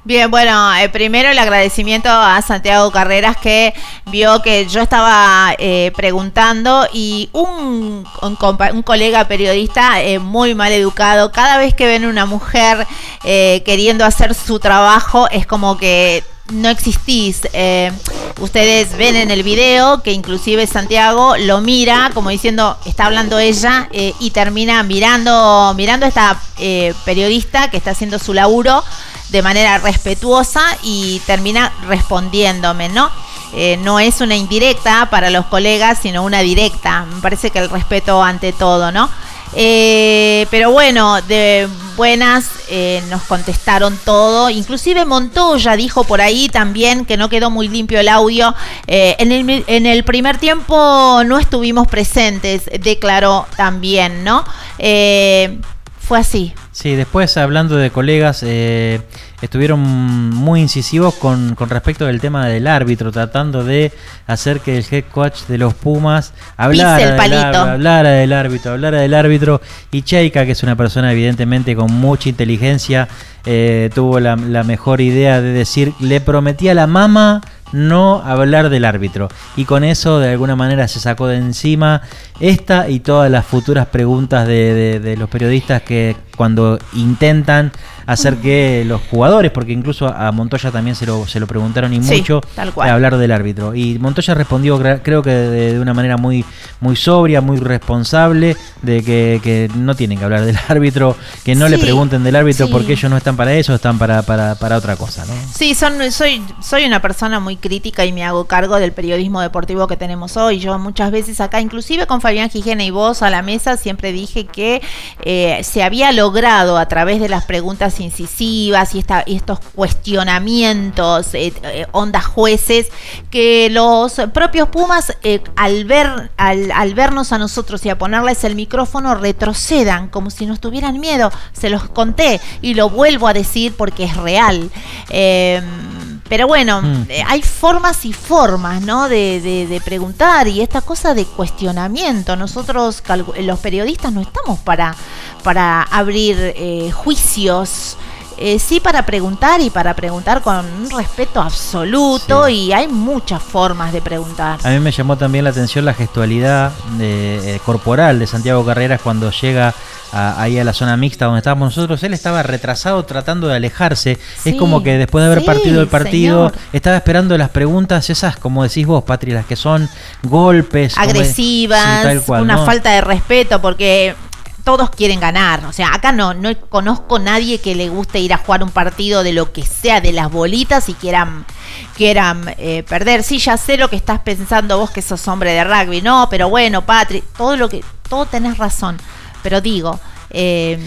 Bien, bueno, eh, primero el agradecimiento a Santiago Carreras que vio que yo estaba eh, preguntando y un, un, un colega periodista eh, muy mal educado, cada vez que ven una mujer eh, queriendo hacer su trabajo es como que no existís. Eh, ustedes ven en el video que inclusive Santiago lo mira como diciendo, está hablando ella eh, y termina mirando, mirando a esta eh, periodista que está haciendo su laburo de manera respetuosa y termina respondiéndome, ¿no? Eh, no es una indirecta para los colegas, sino una directa. Me parece que el respeto ante todo, ¿no? Eh, pero bueno, de buenas eh, nos contestaron todo. Inclusive Montoya dijo por ahí también que no quedó muy limpio el audio. En, el, en el primer tiempo no estuvimos presentes, declaró también, ¿no? Fue así.
Sí, después hablando de colegas, eh, estuvieron muy incisivos con, con respecto del tema del árbitro, tratando de hacer que el head coach de los Pumas hablara,
Pise el
del,
palito.
hablara del árbitro, hablara del árbitro. Y Cheika, que es una persona evidentemente con mucha inteligencia, eh, tuvo la, la mejor idea de decir, le prometí a la mama no hablar del árbitro. Y con eso de alguna manera se sacó de encima esta y todas las futuras preguntas de, los periodistas que cuando intentan hacer que los jugadores, porque incluso a Montoya también se lo, se lo preguntaron y
Sí,
mucho,
tal cual.
hablar del árbitro. Y Montoya respondió creo que de, de una manera muy, muy sobria, muy responsable, de que, que no tienen que hablar del árbitro, que no le pregunten del árbitro
sí.
porque ellos no están para eso, están para, para, para otra cosa. ¿no?
Sí, son, soy, soy una persona muy crítica y me hago cargo del periodismo deportivo que tenemos hoy. Yo muchas veces acá, inclusive con Fabián Gijena y vos a la mesa, siempre dije que eh, se había logrado a través de las preguntas incisivas y, esta, y estos cuestionamientos, eh, eh, ondas jueces, que los propios Pumas, eh, al, ver, al, al vernos a nosotros y a ponerles el micrófono, retrocedan como si nos tuvieran miedo. Se los conté y lo vuelvo a decir porque es real. Eh, pero bueno,
Mm.
eh, hay formas y formas, ¿no? De, de- de preguntar y esta cosa de cuestionamiento. Nosotros, los periodistas, no estamos para, para abrir eh, juicios. eh, sí para preguntar y para preguntar con un respeto absoluto y hay muchas formas de preguntar.
A mí me llamó también la atención la gestualidad de- eh, corporal de Santiago Carreras cuando llega a- ahí a la zona mixta donde estábamos nosotros. Él estaba retrasado tratando de alejarse.
Sí,
es como que después de haber
sí,
partido el partido,
señor.
estaba esperando las preguntas esas, como decís vos, Patri, las que son golpes.
agresivas,
Sí, tal cual,
una
¿no?
falta de respeto, porque todos quieren ganar. O sea, acá no, no conozco nadie que le guste ir a jugar un partido de lo que sea, de las bolitas y quieran, quieran eh, perder. Sí, ya sé lo que estás pensando vos que sos hombre de rugby. No, pero bueno, Patri, todo lo que, todo tenés razón. Pero digo, eh,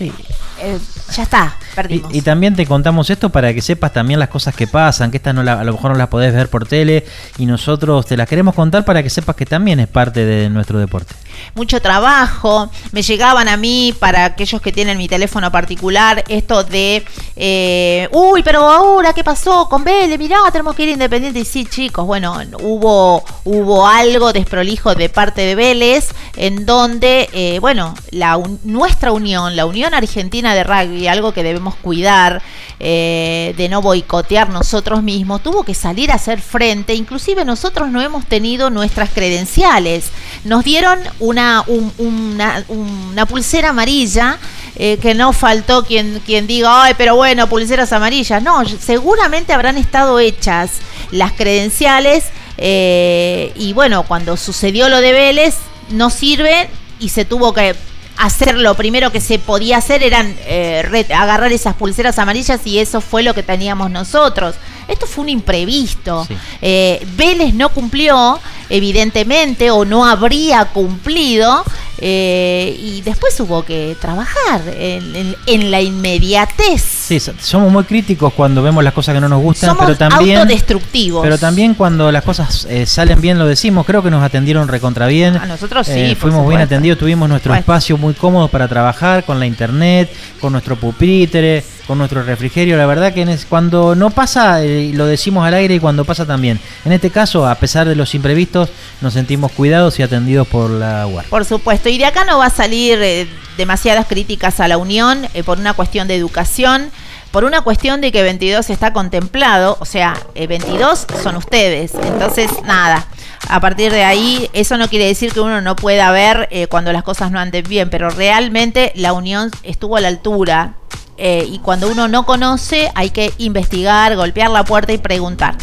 eh, ya está, perdimos.
Y, y también te contamos esto para que sepas también las cosas que pasan, que estas no la- a lo mejor no las podés ver por tele y nosotros te las queremos contar para que sepas que también es parte de nuestro deporte.
Mucho trabajo. Me llegaban a mí, para aquellos que tienen mi teléfono particular, esto de, eh, uy, pero ahora, ¿qué pasó con Vélez? Mirá, tenemos que ir independiente. Y sí, chicos, bueno, hubo, hubo algo desprolijo de parte de Vélez, en donde, eh, bueno, la, nuestra unión, la Unión Argentina de Rugby, algo que debemos cuidar, eh, de no boicotear nosotros mismos, tuvo que salir a hacer frente. Inclusive nosotros no hemos tenido nuestras credenciales. Nos dieron una, un- una, una pulsera amarilla. eh, que no faltó quien, quien diga, ay, pero bueno, pulseras amarillas. No, seguramente habrán estado hechas las credenciales eh, y bueno, cuando sucedió lo de Vélez, no sirve y se tuvo que hacer lo primero que se podía hacer eran eh, agarrar esas pulseras amarillas y eso fue lo que teníamos nosotros. Esto fue un imprevisto. Eh, Vélez no cumplió, evidentemente, o no habría cumplido, eh, y después hubo que trabajar en, en- en la inmediatez.
Sí, so- somos muy críticos cuando vemos las cosas que no nos gustan,
Somos
pero también
autodestructivos.
Pero también cuando las cosas eh, salen bien lo decimos. Creo que nos atendieron recontra bien.
A nosotros sí,
Eh, fuimos bien atendidos, tuvimos nuestro espacio muy cómodo para trabajar con la internet, con nuestro pupitre, con nuestro refrigerio. La verdad que cuando no pasa, eh, lo decimos al aire y cuando pasa también. En este caso, a pesar de los imprevistos, nos sentimos cuidados y atendidos por la UAR.
Por supuesto, y de acá no va a salir eh, demasiadas críticas a la Unión eh, por una cuestión de educación, por una cuestión de que 22 está contemplado, o sea, eh, 22 son ustedes, entonces nada. A partir de ahí, eso no quiere decir que uno no pueda ver eh, cuando las cosas no anden bien, pero realmente la Unión estuvo a la altura. Eh, y cuando uno no conoce, hay que investigar, golpear la puerta y preguntar.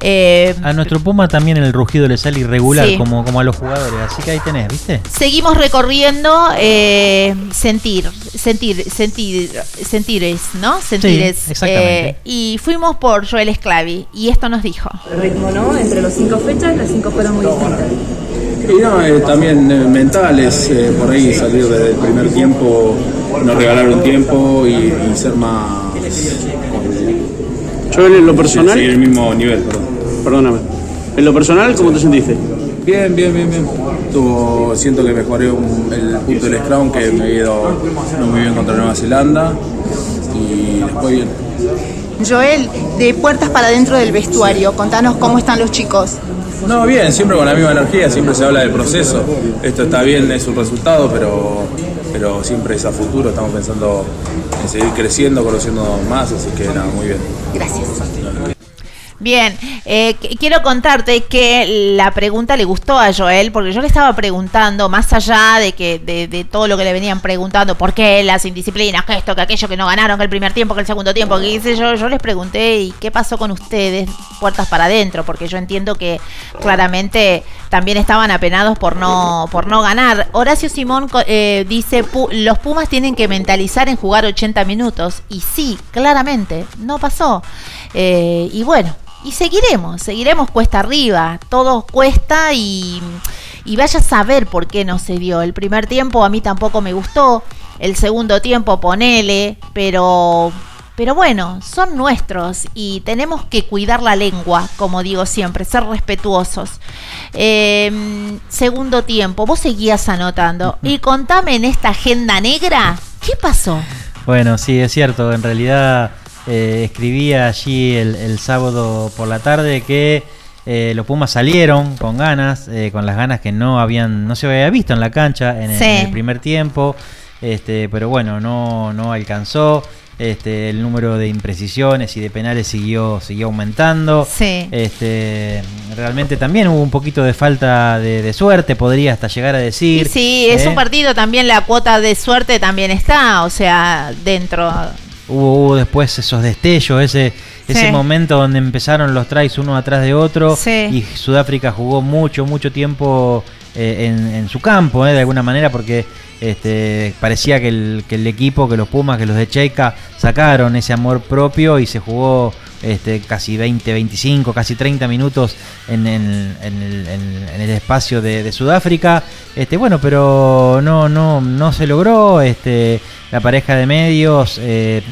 Eh,
A nuestro Puma también el rugido le sale irregular,
Sí.
como, como a los jugadores. Así que ahí tenés, ¿viste?
Seguimos recorriendo eh, sentir, sentir, sentir, sentires, ¿no? Sentires.
exactamente.
Eh, y fuimos por Joel Esclavi y esto nos dijo.
El ritmo no, entre los cinco fechas las cinco fueron muy distintas.
Y no, eh, también eh, mentales, eh, por ahí salir desde el primer tiempo, nos regalaron tiempo y, y ser más.
Yo en lo personal.
Seguir el mismo nivel, perdón.
Perdóname. En lo personal, ¿cómo te sentiste?
Bien, bien, bien, bien. Tuvo, siento que mejoré un- el punto del scrum que me he ido no muy bien contra Nueva Zelanda y después bien.
Joel, de puertas para dentro del vestuario, contanos cómo están los chicos.
No, bien, siempre con la misma energía, siempre se habla del proceso. Esto está bien, es un resultado, pero, pero siempre es a futuro. Estamos pensando en seguir creciendo, conociendo más, así que nada, muy bien.
Gracias.
Bien, eh, qu- quiero contarte que la pregunta le gustó a Joel, porque yo le estaba preguntando, más allá de que de, de todo lo que le venían preguntando, por qué las indisciplinas, que esto, que aquello, que no ganaron, que el primer tiempo, que el segundo tiempo, que hice yo, yo les pregunté, ¿y qué pasó con ustedes puertas para adentro? Porque yo entiendo que claramente también estaban apenados por no, por no ganar. Horacio Simón eh, dice, "Pu- los Pumas tienen que mentalizar en jugar 80 minutos, y sí, claramente, no pasó. Eh, y bueno, y seguiremos, seguiremos cuesta arriba, todo cuesta y, y vaya a saber por qué no se dio. El primer tiempo a mí tampoco me gustó, el segundo tiempo ponele, pero, pero bueno, son nuestros y tenemos que cuidar la lengua, como digo siempre, ser respetuosos. Eh, segundo tiempo, vos seguías anotando y contame en esta agenda negra, ¿qué pasó?
Bueno, sí, es cierto. En realidad eh, escribía allí el, el sábado por la tarde que eh, los Pumas salieron con ganas, eh, con las ganas que no habían, no se había visto en la cancha en, el-
Sí.
en el primer tiempo. Este, pero bueno, no, no alcanzó. Este, el número de imprecisiones y de penales siguió, siguió aumentando.
Sí.
Este, realmente también hubo un poquito de falta de, de suerte, podría hasta llegar a decir.
Y sí, es
¿eh?
un partido también, la cuota de suerte también está, o sea, dentro.
Hubo, hubo después esos destellos, ese, ese momento donde empezaron los tries uno atrás de otro
Sí.
y Sudáfrica jugó mucho, mucho tiempo eh, en, en su campo, eh, de alguna manera, porque este, parecía que el, que el equipo, que los Pumas, que los de Cheika sacaron ese amor propio y se jugó este, casi 20, 25, casi 30 minutos en, el, espacio de, Sudáfrica. Este, bueno, pero no, no, no se logró. Este, la pareja de medios, eh,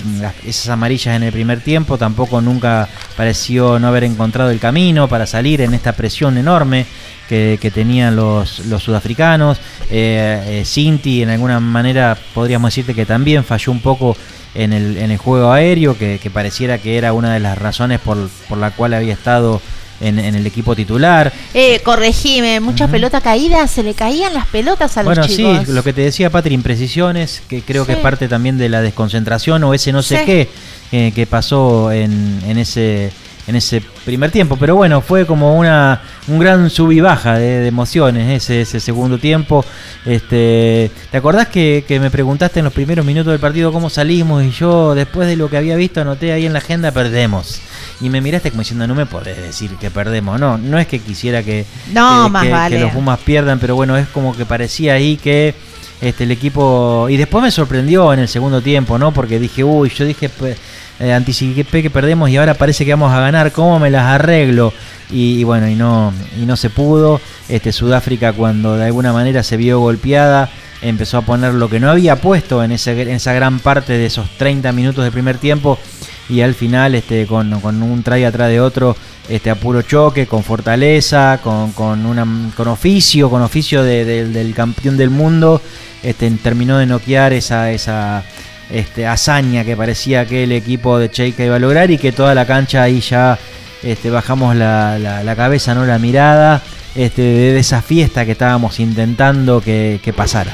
esas amarillas en el primer tiempo, tampoco nunca pareció no haber encontrado el camino para salir en esta presión enorme que, tenían los, los sudafricanos. Eh, eh, Cinti, en alguna manera, podríamos decirte que también falló un poco en el, en el juego aéreo, que, que pareciera que era una de las razones por, por la cual había estado en, en el equipo titular.
Eh, corregime, muchas pelotas caídas, se le caían las pelotas a los
Bueno, sí,
chicos.
lo que te decía Patri, imprecisiones, que creo que es parte también de la desconcentración o ese no sé
Sí.
qué eh, que pasó en, en ese en ese primer tiempo. Pero bueno, fue como una un gran sub y baja de, de emociones ese, ese segundo tiempo. Este, ¿Te acordás que, que me preguntaste en los primeros minutos del partido cómo salimos? Y yo, después de lo que había visto, anoté ahí en la agenda, perdemos. Y me miraste como diciendo, no me podés decir que perdemos. No, no es que quisiera que,
No,
que-
más
que- que
vale.
los Pumas pierdan, pero bueno, es como que parecía ahí que este, el equipo... Y después me sorprendió en el segundo tiempo, ¿no? Porque dije, uy, yo dije, eh, anticipé que perdemos y ahora parece que vamos a ganar, ¿cómo me las arreglo? Y, bueno, y no, y no se pudo. Este, Sudáfrica cuando de alguna manera se vio golpeada, empezó a poner lo que no había puesto en, esa gran parte de esos 30 minutos de primer tiempo y al final este con, un try atrás de otro este a puro choque con fortaleza con, con una con oficio con oficio de- de- del campeón del mundo este terminó de noquear esa esa este, hazaña que parecía que el equipo de Cheika iba a lograr y que toda la cancha ahí ya este, bajamos la, la- la cabeza, no la mirada, este, de, esa fiesta que estábamos intentando que, que pasara.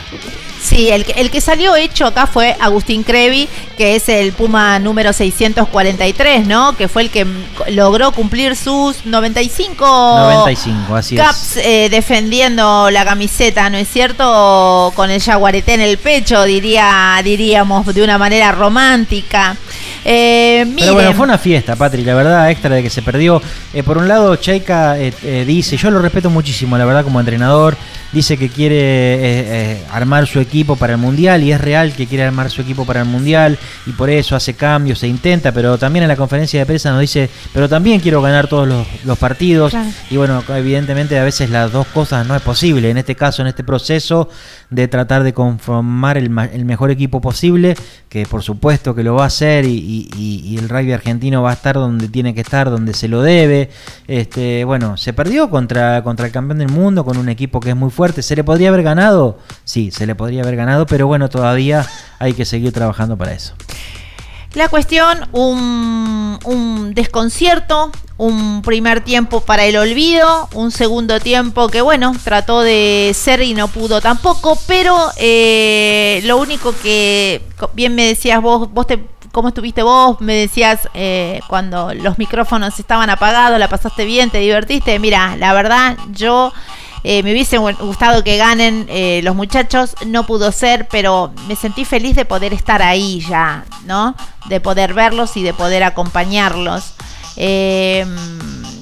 Sí, el que, el que salió hecho acá fue Agustín Crevi, que es el Puma número 643, ¿no? Que fue el que logró cumplir sus 95,
95, así es.
caps eh, defendiendo la camiseta, ¿no es cierto? Con el jaguarete en el pecho, diría, diríamos de una manera romántica. Eh,
Pero bueno, fue una fiesta, Patri, la verdad, extra de que se perdió. Eh, por un lado, Cheika eh, eh, dice, yo lo respeto muchísimo, la verdad, como entrenador, dice que quiere eh, eh, armar su equipo para el Mundial y es real que quiere armar su equipo para el Mundial y por eso hace cambios, se intenta, pero también en la conferencia de prensa nos dice, pero también quiero ganar todos los, los partidos
Claro.
y bueno, evidentemente a veces las dos cosas no es posible. En este caso, en este proceso de tratar de conformar el, el mejor equipo posible, que por supuesto que lo va a hacer y- y el rugby argentino va a estar donde tiene que estar, donde se lo debe. Este, bueno, se perdió contra, contra el campeón del mundo con un equipo que es muy ¿Se le podría haber ganado? Sí, se le podría haber ganado, pero bueno, todavía hay que seguir trabajando para eso.
La cuestión, un, un desconcierto, un primer tiempo para el olvido, un segundo tiempo que bueno, trató de ser y no pudo tampoco, pero eh, lo único que, bien me decías vos, vos te... ¿Cómo estuviste vos? Me decías eh, cuando los micrófonos estaban apagados, la pasaste bien, te divertiste. Mira, la verdad, yo eh, me hubiese gu- gustado que ganen eh, los muchachos, no pudo ser, pero me sentí feliz de poder estar ahí ya, ¿no? De poder verlos y de poder acompañarlos. Eh,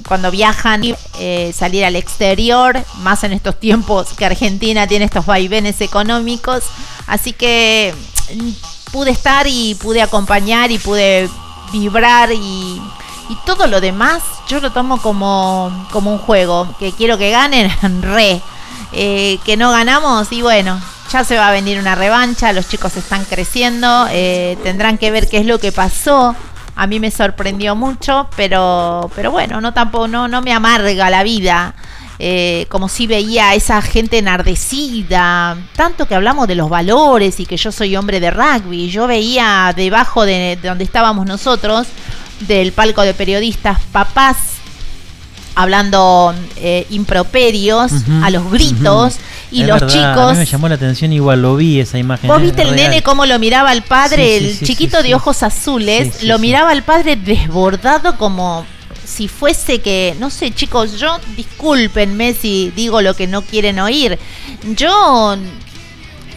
cuando viajan, eh, salir al exterior, más en estos tiempos que Argentina tiene estos vaivenes económicos. Así que mm, pude estar y pude acompañar y pude vibrar y, y todo lo demás yo lo tomo como, como un juego. Que quiero que ganen, re. Eh, que no ganamos y bueno, ya se va a venir una revancha, los chicos están creciendo, eh, tendrán que ver qué es lo que pasó. A mí me sorprendió mucho, pero, pero bueno, no tampoco, no, no me amarga la vida. Eh, como si veía a esa gente enardecida, tanto que hablamos de los valores y que yo soy hombre de rugby, yo veía debajo de, de donde estábamos nosotros, del palco de periodistas, papás hablando eh, improperios a los gritos y
Es
los
verdad, A
chicos
mí me llamó la atención, igual lo vi esa imagen.
¿Vos viste el
real.
nene cómo lo miraba al padre,
Sí, sí,
el
sí,
chiquito de ojos azules? Lo miraba al padre desbordado como si fuese que, no sé, chicos, yo discúlpenme si digo lo que no quieren oír. Yo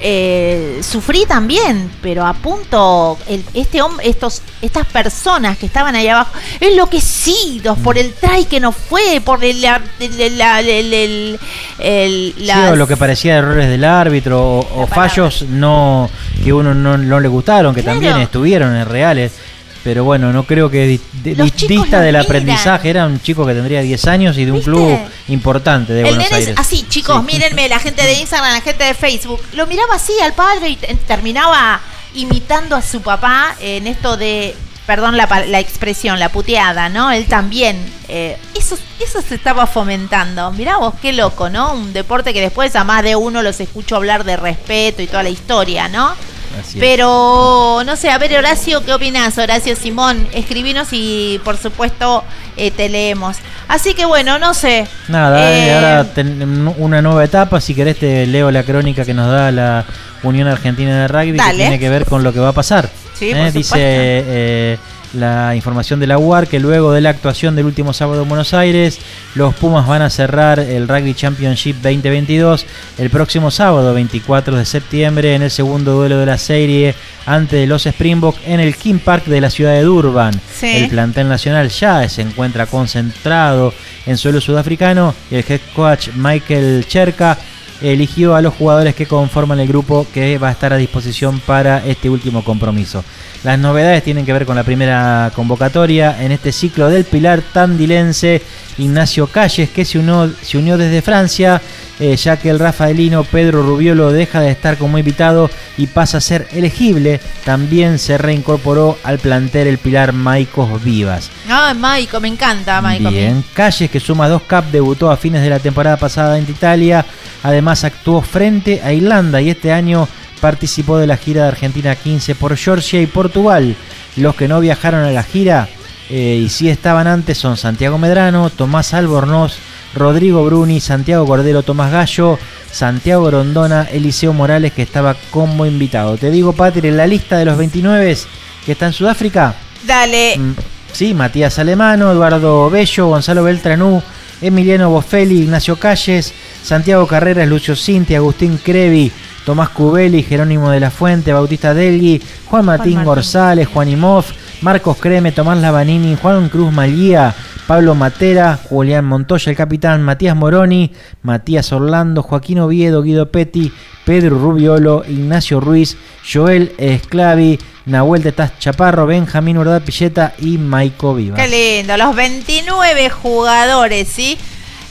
eh, sufrí también, pero a punto, el- este hombre, estos, estas personas que estaban ahí abajo, enloquecidos por el try que no fue, por el, la- el- la- el- el- el-
Sí,
las-
o lo que parecía errores del árbitro o, o fallos no que uno no, no le gustaron, que
Claro.
también estuvieron en reales. Pero bueno, no creo que
chicos
dista del
miran.
aprendizaje. Era un chico que tendría 10 años y de un
¿Viste?
club importante de
El
Buenos Aires.
es así, chicos, mírenme, la gente de Instagram, la gente de Facebook. Lo miraba así al padre y te- terminaba imitando a su papá en esto de, perdón la, la expresión, la puteada, ¿no? Él también. eh, eso, eso se estaba fomentando. Mirá vos, qué loco, ¿no? Un deporte que después a más de uno los escucho hablar de respeto y toda la historia, ¿no?
Así es.
Pero, no sé, a ver, Horacio, ¿qué opinas? Horacio Simón, escribinos y por supuesto eh, te leemos. Así que bueno, no sé.
Nada,
Eh,
ahora ten- una nueva etapa. Si querés, te leo la crónica que nos da la Unión Argentina de Rugby,
Dale.
que tiene que ver con lo que va a pasar.
Sí,
Eh,
por
Dice la información de la UAR que luego de la actuación del último sábado en Buenos Aires, los Pumas van a cerrar el Rugby Championship 2022 el próximo sábado, 24 de septiembre, en el segundo duelo de la serie ante los Springboks en el King Park de la ciudad de Durban.
Sí.
El plantel nacional ya se encuentra concentrado en suelo sudafricano y el head coach Michael Cherka eligió a los jugadores que conforman el grupo que va a estar a disposición para este último compromiso. Las novedades tienen que ver con la primera convocatoria en este ciclo del Pilar Tandilense, Ignacio Calles, que se unió, se unió desde Francia, eh, ya que el rafaelino Pedro Rubiolo deja de estar como invitado y pasa a ser elegible. También se reincorporó al plantel el Pilar Maicos Vivas.
Ay, Maico, me encanta, Maico.
Bien, Calles, que suma dos cap, debutó a fines de la temporada pasada en Italia. Además, actuó frente a Irlanda y este año participó de la gira de Argentina 15 por Georgia y Portugal. Los que no viajaron a la gira eh, y sí estaban antes son Santiago Medrano, Tomás Albornoz, Rodrigo Bruni, Santiago Cordero, Tomás Gallo, Santiago Grondona, Eliseo Morales, que estaba como invitado. Te digo, Patri, en la lista de los 29 que está en Sudáfrica,
Dale.
Mm, Sí, Matías Alemano, Eduardo Bello, Gonzalo Beltranú, Emiliano Bofelli, Ignacio Calles, Santiago Carreras, Lucio Cinti, Agustín Crevi, Tomás Cubeli, Jerónimo de la Fuente, Bautista Delgui, Juan Martín
Martín.
González, Juan Imov, Marcos Creme, Tomás Lavanini, Juan Cruz Malía, Pablo Matera, Julián Montoya, el capitán, Matías Moroni, Matías Orlando, Joaquín Oviedo, Guido Petti, Pedro Rubiolo, Ignacio Ruiz, Joel Esclavi, Nahuel Tetaz Chaparro, Benjamín Urdá Pilleta y Maico Vivas.
Qué lindo, los 29 jugadores, ¿sí?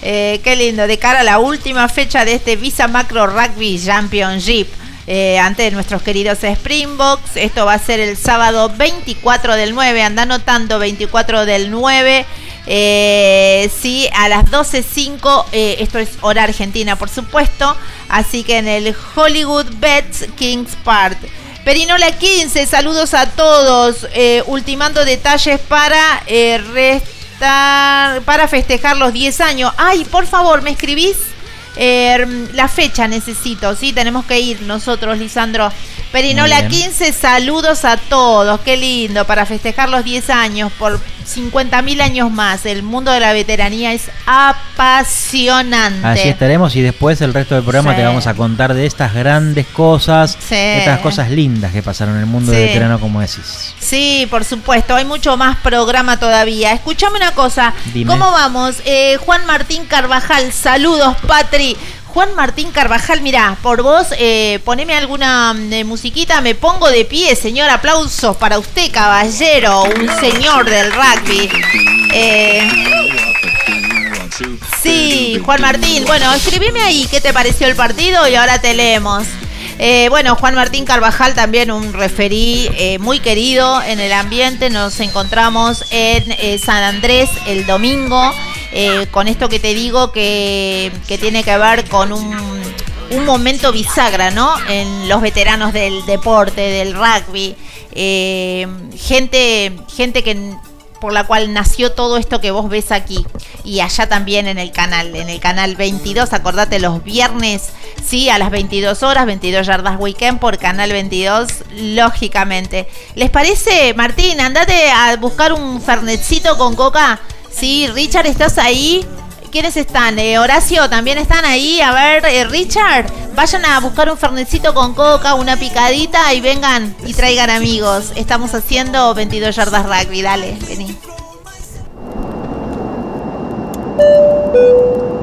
Eh, qué lindo, de cara a la última fecha de este Visa Macro Rugby Championship. eh, ante nuestros queridos Springboks. Esto va a ser el sábado 24 del 9. Anda anotando 24 del 9. Eh, sí, a las 12.05. eh, esto es hora argentina, por supuesto. Así que en el Hollywood Bets Kings Park. Perinola 15, saludos a todos. ultimando detalles para eh, para festejar los 10 años. Ay, por favor, ¿me escribís? Eh, la fecha necesito, sí, tenemos que ir nosotros, Lisandro. Perinola
Muy bien.
15, saludos a todos, qué lindo, para festejar los 10 años, por 50 mil años más. El mundo de la veteranía es apasionante.
Así estaremos y después el resto del programa
Sí.
te vamos a contar de estas grandes cosas,
Sí.
estas cosas lindas que pasaron en el mundo
Sí.
de veterano, como decís.
Sí, por supuesto, hay mucho más programa todavía. Escuchame una cosa,
Dime.
¿cómo vamos? Eh, Juan Martín Carvajal, saludos, Patri. Juan Martín Carvajal, mirá, por vos, eh, poneme alguna mm, eh, musiquita, me pongo de pie, señor, aplausos para usted, caballero, un señor del rugby. Eh, sí, Juan Martín, bueno, escribime ahí qué te pareció el partido y ahora te leemos. Eh, bueno, Juan Martín Carvajal también un referí eh, muy querido en el ambiente. Nos encontramos en San Andrés el domingo eh, con esto que te digo que, que tiene que ver con un, un momento bisagra, ¿no? En los veteranos del deporte, del rugby. Eh, gente, gente que por la cual nació todo esto que vos ves aquí y allá también en el canal, en el canal 22, acordate los viernes, sí, a las 22 horas, 22 yardas weekend por canal 22, lógicamente. ¿Les parece, Martín? Andate a buscar un fernetcito con coca. Sí, Richard, ¿estás ahí? ¿Quiénes están? Eh, Horacio, ¿también están ahí? A ver, eh, Richard, vayan a buscar un fernecito con coca, una picadita y vengan y traigan amigos. Estamos haciendo 22 yardas rugby, dale, vení.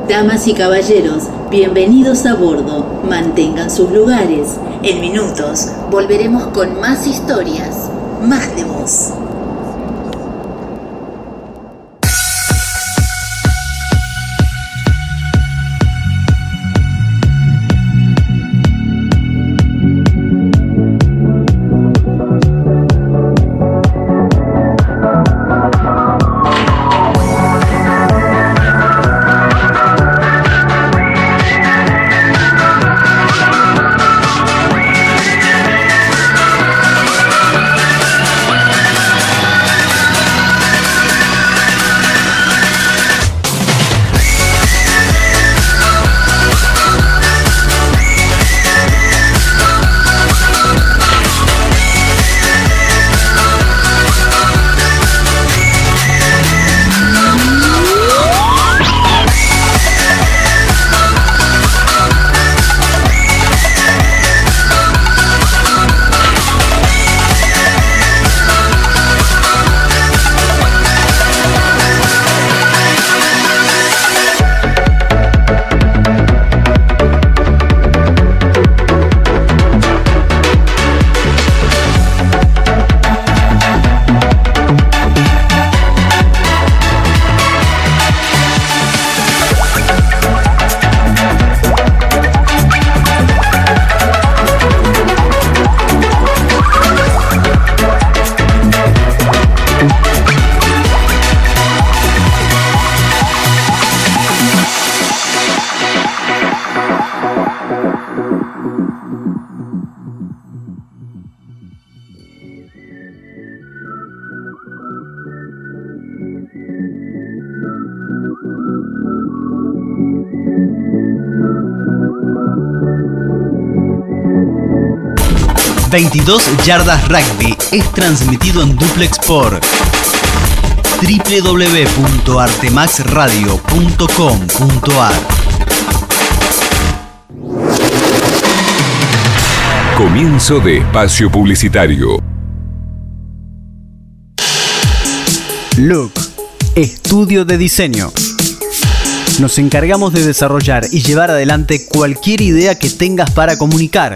Damas y caballeros, bienvenidos a bordo. Mantengan sus lugares. En minutos volveremos con más historias, más de voz.
...22 Yardas Rugby es transmitido en duplex por www.artemaxradio.com.ar
Comienzo de espacio publicitario.
Look, Estudio de Diseño. Nos encargamos de desarrollar y llevar adelante cualquier idea que tengas para comunicar,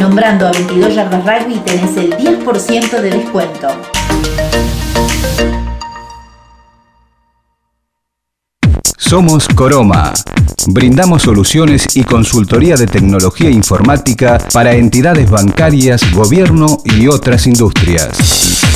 Nombrando a 22 Yardas Rugby tenés el 10% de descuento.
Somos Coroma. Brindamos soluciones y consultoría de tecnología informática para entidades bancarias, gobierno y otras industrias.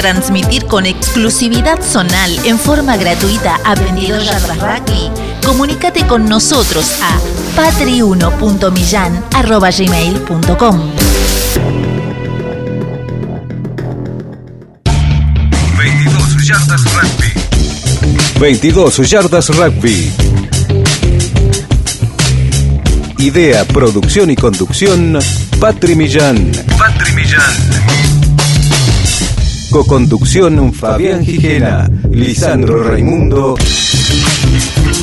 ¿Querés retransmitir con exclusividad zonal en forma gratuita a 22 yardas rugby? Comunícate con nosotros a patri1.millan.gmail.com
22 yardas rugby.
22 Yardas Rugby. Idea, producción y conducción, Patri Millán.
Patri Millán.
Coconducción, Fabián Gijena, Lisandro Raimundo.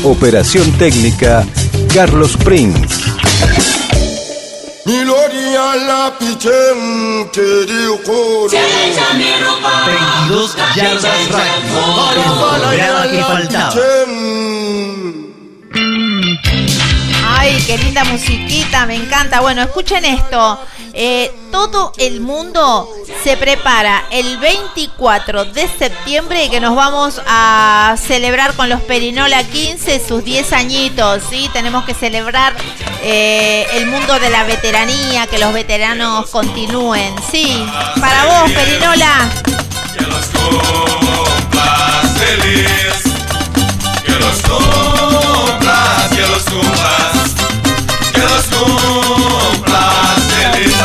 Operación técnica, Carlos Prince.
Miloria la pichen querido coro.
32 yardas rugby. Lograba que faltaba.
Ay, qué linda musiquita, me encanta. Bueno, escuchen esto. Eh, todo el mundo se prepara el 24 de septiembre que nos vamos a celebrar con los Perinola 15 sus 10 añitos. ¿sí? Tenemos que celebrar eh, el mundo de la veteranía, que los veteranos continúen. Sí, para vos, Perinola.
Que los cumplas feliz. Que los cumplas, que los cumplas.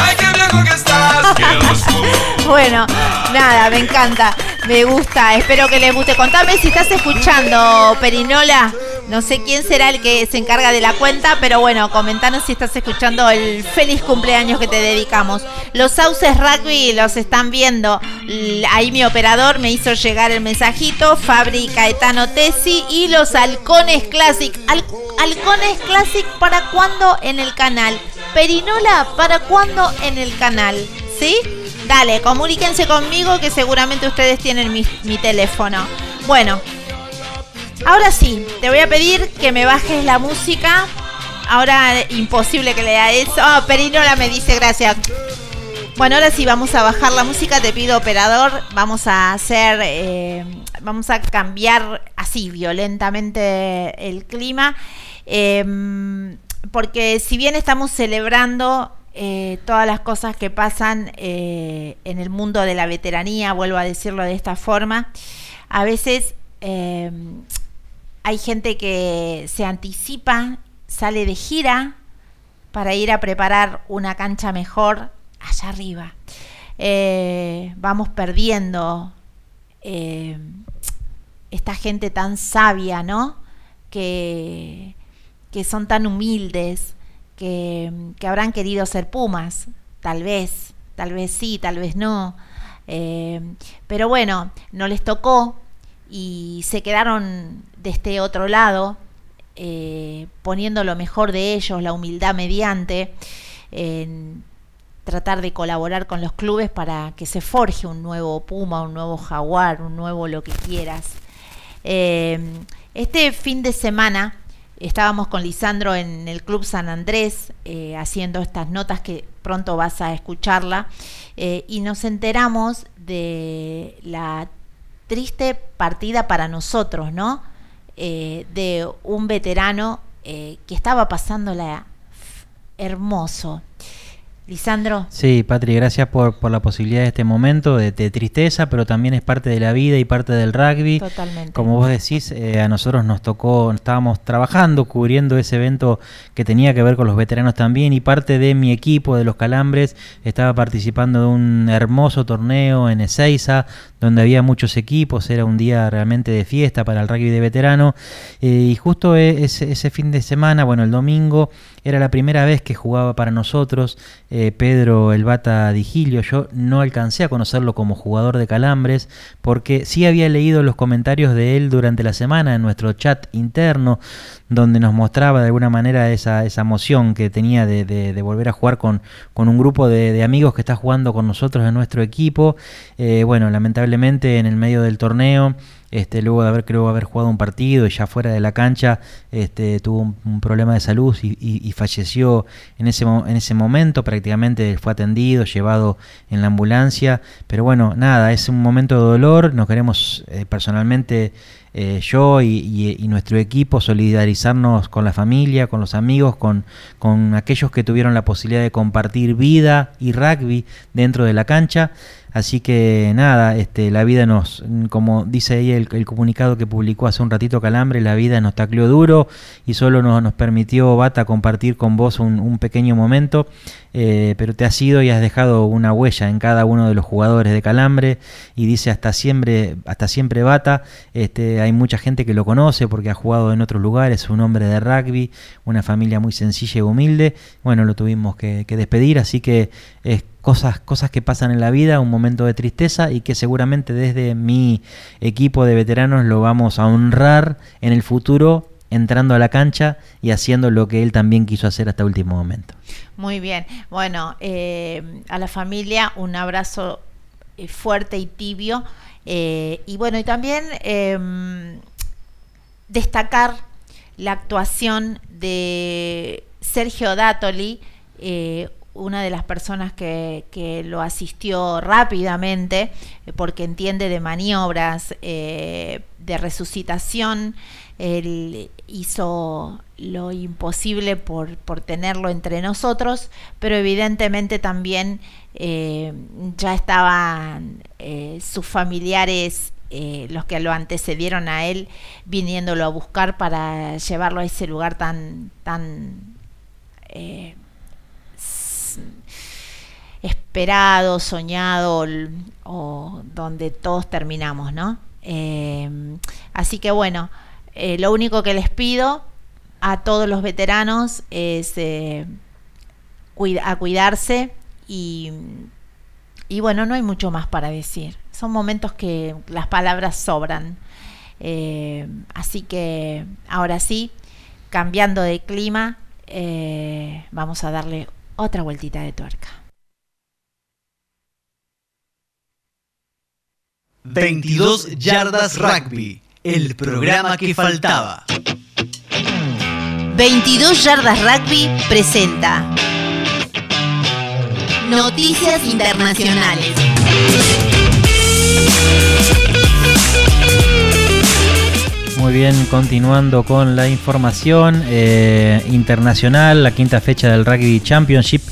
Ay, qué que estás. Que los.
Bueno, nada, me encanta, me gusta, espero que les guste. Contame si estás escuchando, Perinola. No sé quién será el que se encarga de la cuenta, pero bueno, comentanos si estás escuchando el feliz cumpleaños que te dedicamos. Los Sauces Rugby los están viendo. Ahí mi operador me hizo llegar el mensajito. Fabri Caetano Tesi y los Halcones Classic. Al- Halcones Classic, ¿para cuándo en el canal? Perinola, ¿para cuándo en el canal? ¿Sí? Dale, comuníquense conmigo que seguramente ustedes tienen mi teléfono. Bueno, ahora sí, te voy a pedir que me bajes la música. Ahora imposible que lea eso. Ah, Perinola me dice gracias. Bueno, ahora sí vamos a bajar la música. Te pido operador. Vamos a hacer, eh, vamos a cambiar así violentamente el clima, Eh, porque si bien estamos celebrando eh, todas las cosas que pasan eh, en el mundo de la veteranía, vuelvo a decirlo de esta forma, a veces eh, hay gente que se anticipa, sale de gira para ir a preparar una cancha mejor allá arriba. Eh, vamos perdiendo eh, esta gente tan sabia, ¿no? Que, que son tan humildes, que, que habrán querido ser pumas, tal vez, tal vez sí, tal vez no. Eh, pero bueno, no les tocó y se quedaron de este otro lado, eh, poniendo lo mejor de ellos, la humildad mediante, en tratar de colaborar con los clubes para que se forje un nuevo Puma, un nuevo Jaguar, un nuevo lo que quieras. Eh, este fin de semana estábamos con Lisandro en el Club San Andrés eh, haciendo estas notas que pronto vas a escucharla y nos enteramos de la triste partida para nosotros, ¿no? Eh, de un veterano que estaba pasándola hermoso. Lisandro.
Sí, Patri, gracias por, por la posibilidad de este momento de, de, tristeza, pero también es parte de la vida y parte del rugby.
Totalmente.
Como vos decís, eh, a nosotros nos tocó, estábamos trabajando, cubriendo ese evento que tenía que ver con los veteranos también, y parte de mi equipo de los Calambres estaba participando de un hermoso torneo en Ezeiza, donde había muchos equipos, era un día realmente de fiesta para el rugby de veterano, eh, y justo e, ese, ese fin de semana, bueno, el domingo, era la primera vez que jugaba para nosotros eh, Pedro El Bata Digilio. Yo no alcancé a conocerlo como jugador de Calambres porque sí había leído los comentarios de él durante la semana en nuestro chat interno donde nos mostraba de alguna manera esa, esa emoción que tenía de, de, volver a jugar con, con un grupo de, de, amigos que está jugando con nosotros en nuestro equipo. Eh, bueno, lamentablemente en el medio del torneo este, luego de haber creo haber jugado un partido y ya fuera de la cancha este, tuvo un, problema de salud y, falleció en ese, en ese momento prácticamente fue atendido llevado en la ambulancia pero bueno nada es un momento de dolor nos queremos eh, personalmente eh, yo y, nuestro equipo solidarizarnos con la familia, con los amigos, con aquellos que tuvieron la posibilidad de compartir vida y rugby dentro de la cancha. Así que nada, este, la vida nos, como dice ahí el, comunicado que publicó hace un ratito Calambre, la vida nos tacleó duro y solo nos, nos permitió, Bata, compartir con vos un, pequeño momento, eh, pero te has ido y has dejado una huella en cada uno de los jugadores de Calambre y dice hasta siempre, hasta siempre Bata, este, hay mucha gente que lo conoce porque ha jugado en otros lugares, un hombre de rugby, una familia muy sencilla y humilde, bueno, lo tuvimos que, despedir, así que es cosas, cosas que pasan en la vida, un momento de tristeza y que seguramente desde mi equipo de veteranos lo vamos a honrar en el futuro entrando a la cancha y haciendo lo que él también quiso hacer hasta último momento.
Muy bien, bueno, eh, a la familia un abrazo eh, fuerte y tibio eh, y bueno, y también em, destacar la actuación de Sergio Datoli, una de las personas que, que lo asistió rápidamente eh, porque entiende de maniobras eh, de resucitación. Él hizo lo imposible por, por tenerlo entre nosotros, pero evidentemente también eh, ya estaban sus familiares los que lo antecedieron a él viniéndolo a buscar para llevarlo a ese lugar tan tan esperado, soñado o donde todos terminamos, ¿no? Eh, así que bueno, eh, lo único que les pido a todos los veteranos es eh, a cuidarse y, y, bueno, no hay mucho más para decir. Son momentos que las palabras sobran. Así que ahora sí, cambiando de clima, vamos a darle otra vueltita de tuerca.
22 Yardas Rugby, el programa que faltaba.
22 Yardas Rugby presenta Noticias Internacionales.
Muy bien, continuando con la información eh, internacional, la quinta fecha del Rugby Championship.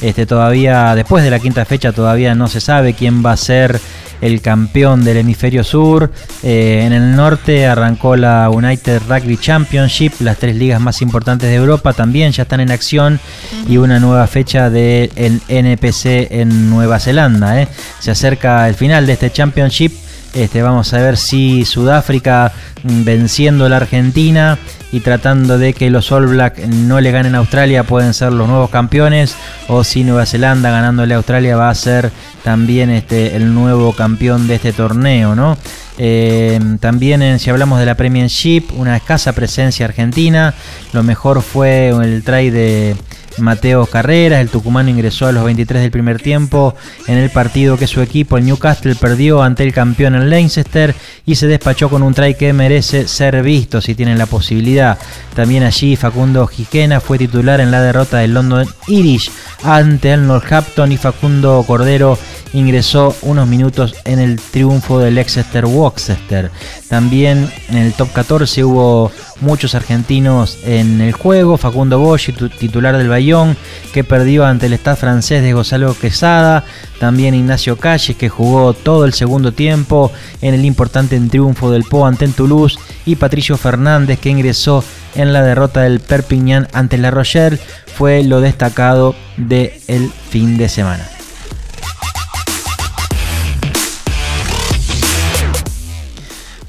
Este, todavía, después de la quinta fecha, todavía no se sabe quién va a ser el campeón del hemisferio sur. Eh, en el norte arrancó la United Rugby Championship, las tres ligas más importantes de Europa también ya están en acción y una nueva fecha del NPC en Nueva Zelanda. ¿eh? Se acerca el final de este Championship. Este, vamos a ver si Sudáfrica mm, venciendo a la Argentina y tratando de que los All Black no le ganen a Australia pueden ser los nuevos campeones o si Nueva Zelanda ganándole a Australia va a ser también este, el nuevo campeón de este torneo, ¿no? Eh, también si hablamos de la Premiership, una escasa presencia argentina. Lo mejor fue el try de Mateo Carreras. El tucumano ingresó a los 23 del primer tiempo en el partido que su equipo, el Newcastle, perdió ante el campeón en Leicester y se despachó con un try que merece ser visto si tienen la posibilidad. También allí Facundo Jiquena fue titular en la derrota del London Irish ante el Northampton y Facundo Cordero ingresó unos minutos en el triunfo del Exeter Worcester. También en el top 14 hubo muchos argentinos en el juego. Facundo Bosch, tu- titular del Bayón, que perdió ante el Stade francés de Gonzalo Quesada. También Ignacio Calles, que jugó todo el segundo tiempo en el importante triunfo del Po ante el Toulouse. Y Patricio Fernández, que ingresó en la derrota del Perpignan ante la Rochelle. Fue lo destacado del fin de semana.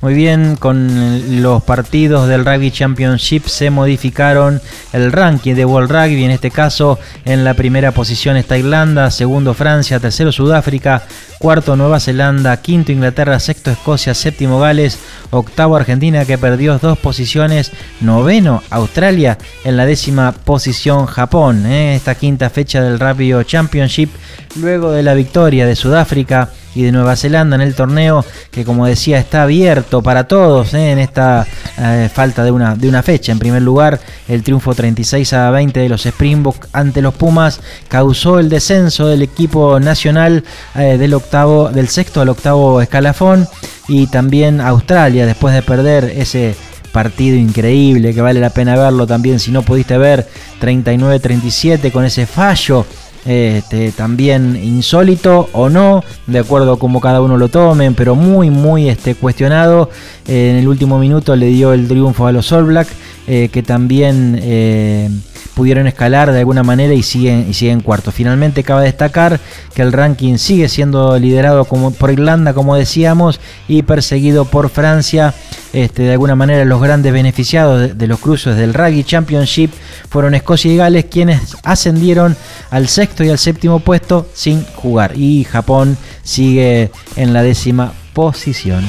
Muy bien, con los partidos del Rugby Championship se modificaron el ranking de World Rugby. En este caso, en la primera posición está Irlanda, segundo Francia, tercero Sudáfrica, cuarto Nueva Zelanda, quinto Inglaterra, sexto Escocia, séptimo Gales, octavo Argentina que perdió dos posiciones, noveno Australia, en la décima posición Japón. ¿eh? Esta quinta fecha del Rugby Championship, luego de la victoria de Sudáfrica y de Nueva Zelanda en el torneo que como decía está abierto para todos ¿eh? en esta eh, falta de una, de una fecha. En primer lugar, el triunfo 36 a 20 de los Springboks ante los Pumas causó el descenso del equipo nacional eh, del octavo, del sexto al octavo escalafón y también Australia después de perder ese partido increíble que vale la pena verlo también si no pudiste ver 39-37 con ese fallo este, también insólito o no, de acuerdo a como cada uno lo tomen, pero muy, muy este, cuestionado. En el último minuto le dio el triunfo a los All Black, eh, que también eh, pudieron escalar de alguna manera y siguen, y siguen cuarto. Finalmente cabe destacar que el ranking sigue siendo liderado como, por Irlanda, como decíamos, y perseguido por Francia. Este, de alguna manera los grandes beneficiados de, de los cruces del Rugby Championship fueron Escocia y Gales quienes ascendieron al sexto y al séptimo puesto sin jugar y Japón sigue en la décima posición.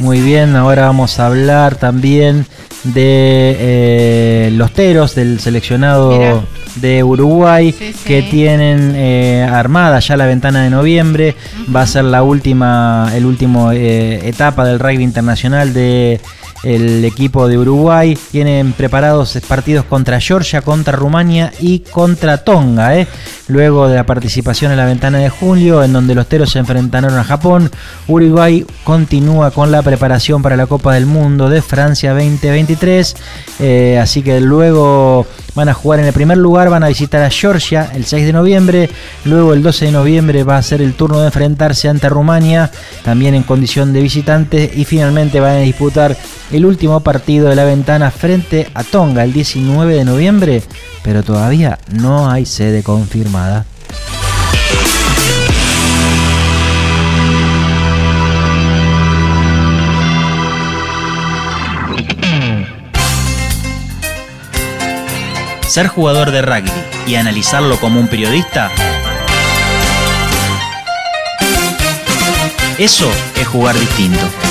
Muy bien, ahora vamos a hablar también de eh, los teros del seleccionado de Uruguay
Sí, sí.
que tienen eh, armada ya la ventana de noviembre. Va a ser la última, el último eh, etapa del rugby internacional de el equipo de Uruguay. Tienen preparados partidos contra Georgia, contra Rumania y contra Tonga. ¿eh? Luego de la participación en la ventana de julio, en donde los teros se enfrentaron a Japón, Uruguay continúa con la preparación para la Copa del Mundo de Francia 2023. Eh, así que luego van a jugar en el primer lugar, van a visitar a Georgia el 6 de noviembre. Luego el 12 de noviembre va a ser el turno de enfrentarse ante Rumania, también en condición de visitante. Y finalmente van a disputar el último partido de la ventana frente a Tonga el 19 de noviembre. Pero todavía no hay sede confirmada.
Ser jugador de rugby y analizarlo como un periodista, eso es jugar distinto.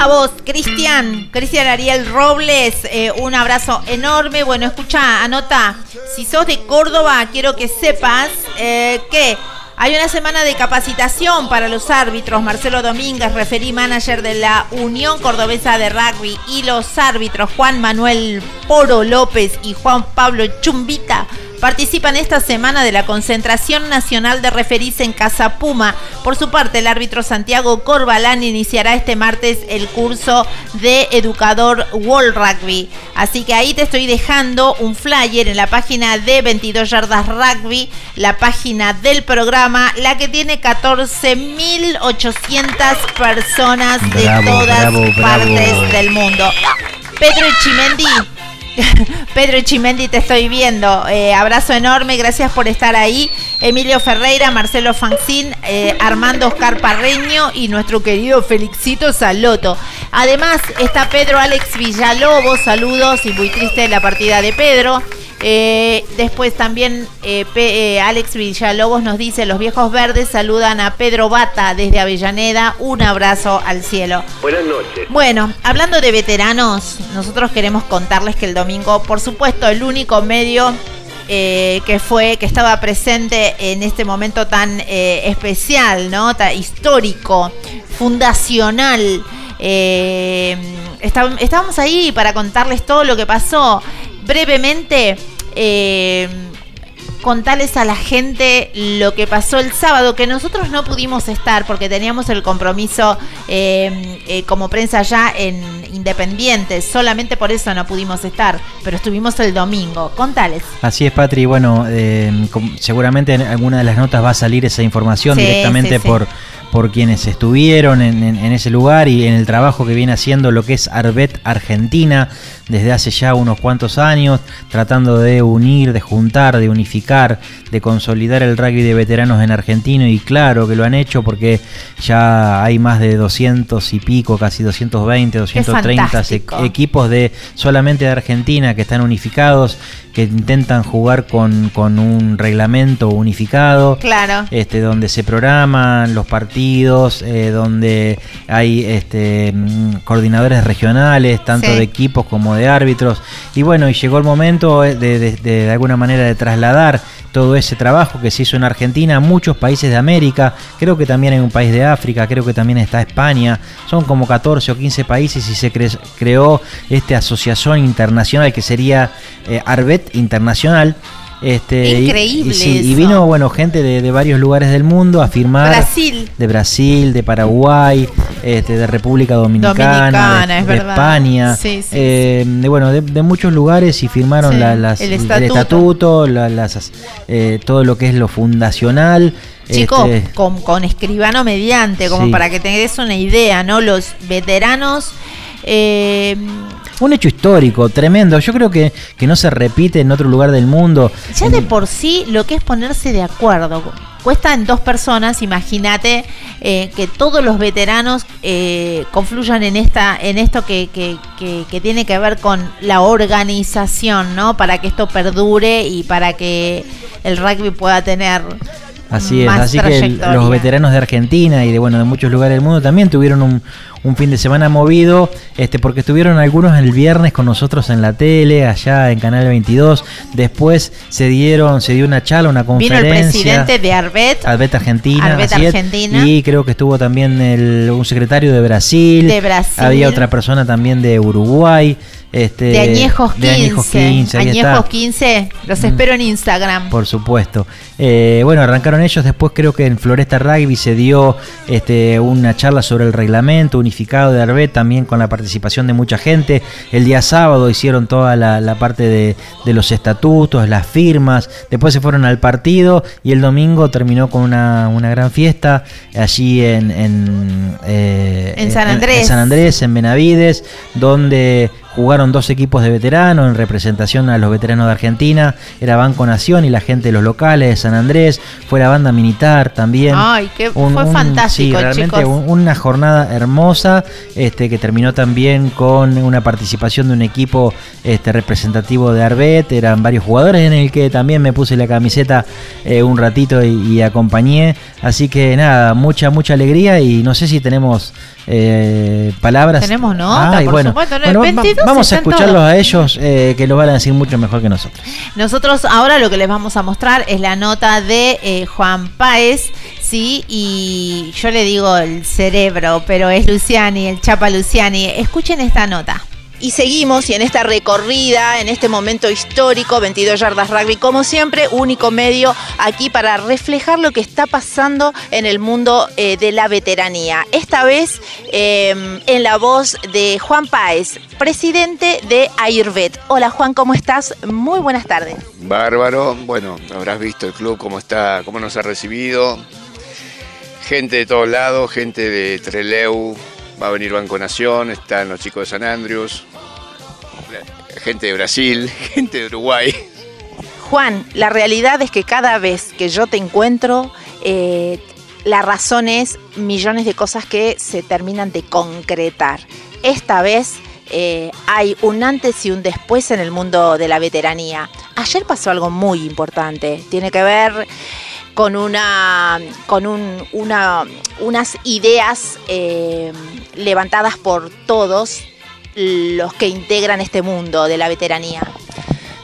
A vos, Cristian, Cristian Ariel Robles, eh, un abrazo enorme. Bueno, escucha, anota, si sos de Córdoba, quiero que sepas eh, que hay una semana de capacitación para los árbitros. Marcelo Domínguez, referí manager de la Unión Cordobesa de Rugby, y los árbitros Juan Manuel Poro López y Juan Pablo Chumbita participan esta semana de la Concentración Nacional de Referís en Casa Puma. Por su parte, el árbitro Santiago Corbalán iniciará este martes el curso de educador World Rugby. Así que ahí te estoy dejando un flyer en la página de 22 Yardas Rugby, la página del programa, la que tiene 14.800 personas de todas
bravo, bravo.
partes del mundo. Pedro Chimendi. Pedro Chimendi, te estoy viendo. Eh, abrazo enorme, gracias por estar ahí. Emilio Ferreira, Marcelo Fancín, eh, Armando Oscar Parreño y nuestro querido Felixito Saloto. Además está Pedro Alex Villalobos, saludos y muy triste la partida de Pedro. Eh, después también eh, eh, Alex Villalobos nos dice, los viejos verdes saludan a Pedro Bata desde Avellaneda, un abrazo al cielo.
Buenas noches.
Bueno, hablando de veteranos, nosotros queremos contarles que el domingo, por supuesto, el único medio eh, que fue, que estaba presente en este momento tan eh, especial, ¿no? Tan histórico, fundacional. eh, está- estábamos ahí para contarles todo lo que pasó. Brevemente, contarles a la gente lo que pasó el sábado, que nosotros no pudimos estar porque teníamos el compromiso eh, eh, como prensa ya en Independiente, solamente por eso no pudimos estar, pero estuvimos el domingo. Contales.
Así es, Patri. Bueno, eh, com- seguramente en alguna de las notas va a salir esa información
Sí,
directamente
sí, sí.
por por quienes estuvieron en, en- en ese lugar y en el trabajo que viene haciendo lo que es Arbet Argentina desde hace ya unos cuantos años, tratando de unir, de juntar, de unificar, de consolidar el rugby de veteranos en Argentina y claro que lo han hecho porque ya hay más de 200 y pico, casi 220, 230 e-
fantástico.
equipos de solamente de Argentina que están unificados, que intentan jugar con, con un reglamento unificado.
Claro.
Este, donde se programan los partidos, eh, donde hay este, mm, coordinadores regionales, tanto
Sí.
de equipos como de árbitros. Y bueno, y llegó el momento eh, de, de- de- de alguna manera de trasladar todo ese trabajo que se hizo en Argentina a muchos países de América. Creo que también hay un país de África, creo que también está España. Son como 14 o 15 países y se cre- creó esta asociación internacional que sería eh, Arbet Internacional. Este,
Increíble
y, sí, y
eso.
vino bueno gente de, de varios lugares del mundo a firmar
Brasil.
de Brasil de Paraguay este, de República Dominicana,
Dominicana,
de,
es
de
verdad.
España
Sí, sí,
eh, de, bueno de, muchos lugares y firmaron la- las,
el
el
estatuto.
estatuto, la- las, eh, todo lo que es lo fundacional
Chicos,
este,
con, con escribano mediante, como para que tengas una idea, ¿no? Los veteranos. eh,
un hecho histórico tremendo yo creo que, que no se repite en otro lugar del mundo
ya de por sí lo que es ponerse de acuerdo. Cuesta en dos personas, imagínate eh, que todos los veteranos eh, confluyan en esta, en esto que, que- que- que tiene que ver con la organización, ¿no? Para que esto perdure y para que el rugby pueda tener
Así es,
más
así que los veteranos de Argentina y de bueno de muchos lugares del mundo también tuvieron un, un fin de semana movido, este porque estuvieron algunos el viernes con nosotros en la tele, allá en Canal 22. Después se dieron, se dio una charla, una
Vino
conferencia.
el presidente de Arbet,
Arbet Argentina,
Arbet
es.
Argentina.
y creo que estuvo también el, un secretario de Brasil,
De Brasil.
había otra persona también de Uruguay, este,
de Añejos 15.
de Añejos 15, ahí está.
Añejos 15, los espero en Instagram.
Por supuesto. Eh, bueno, arrancaron ellos. Después creo que en Floresta Rugby se dio este, una charla sobre el reglamento unificado de Arbet, también con la participación de mucha gente. El día sábado hicieron toda la, la parte de, de los estatutos, las firmas. Después se fueron al partido y el domingo terminó con una, una gran fiesta allí en, en, eh,
En San Andrés.
en San Andrés, en Benavides, donde jugaron dos equipos de veteranos en representación a los veteranos de Argentina. Era Banco Nación y la gente de los locales de San Andrés. Fue la banda militar también.
Ay, que fue
sí,
fantástico,
realmente
chicos.
un- una jornada hermosa este, que terminó también con una participación de un equipo este, representativo de Arbet. Eran varios jugadores en el que también me puse la camiseta eh, un ratito y, y acompañé. Así que nada, mucha, mucha alegría y no sé si tenemos eh, palabras.
Tenemos nota,
Ay,
por
bueno.
supuesto, en el
Bueno, va-
22
vamos a escucharlos
todos.
a ellos eh, que lo van a decir mucho mejor que nosotros.
Nosotros ahora lo que les vamos a mostrar es la nota de eh, Juan Páez, sí, y yo le digo el cerebro, pero es Luciani, el Chapa Luciani. Escuchen esta nota. Y seguimos y en esta recorrida, en este momento histórico, 22 yardas rugby, como siempre, único medio aquí para reflejar lo que está pasando en el mundo eh, de la veteranía. Esta vez eh, en la voz de Juan Páez, presidente de Ayurved. Hola Juan, ¿cómo estás? Muy buenas tardes.
Bárbaro, bueno, habrás visto el club cómo está, cómo nos ha recibido. Gente de todos lados, gente de Treleu, va a venir Banco Nación, están los chicos de San Andrews, gente de Brasil, gente de Uruguay.
Juan, la realidad es que cada vez que yo te encuentro, eh, la razón es millones de cosas que se terminan de concretar. Esta vez eh, hay un antes y un después en el mundo de la veteranía. Ayer pasó algo muy importante, tiene que ver con una con un- una, unas ideas eh, levantadas por todos los que integran este mundo de la veteranía.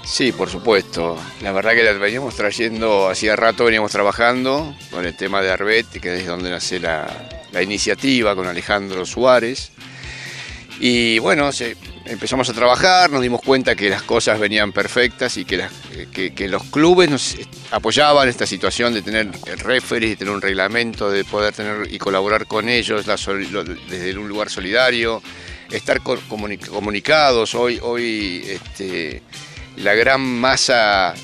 Sí, por supuesto. La verdad que la veníamos trayendo, hacía rato veníamos trabajando con el tema de Arbet, que es donde nace la, la iniciativa con Alejandro Suárez. Y bueno, se- empezamos a trabajar, nos dimos cuenta que las cosas venían perfectas y que, los clubes nos apoyaban esta situación de tener referees, de tener un reglamento, de poder tener y colaborar con ellos desde un lugar solidario, estar co- comuni- comunicados. Hoy, hoy este, la gran masa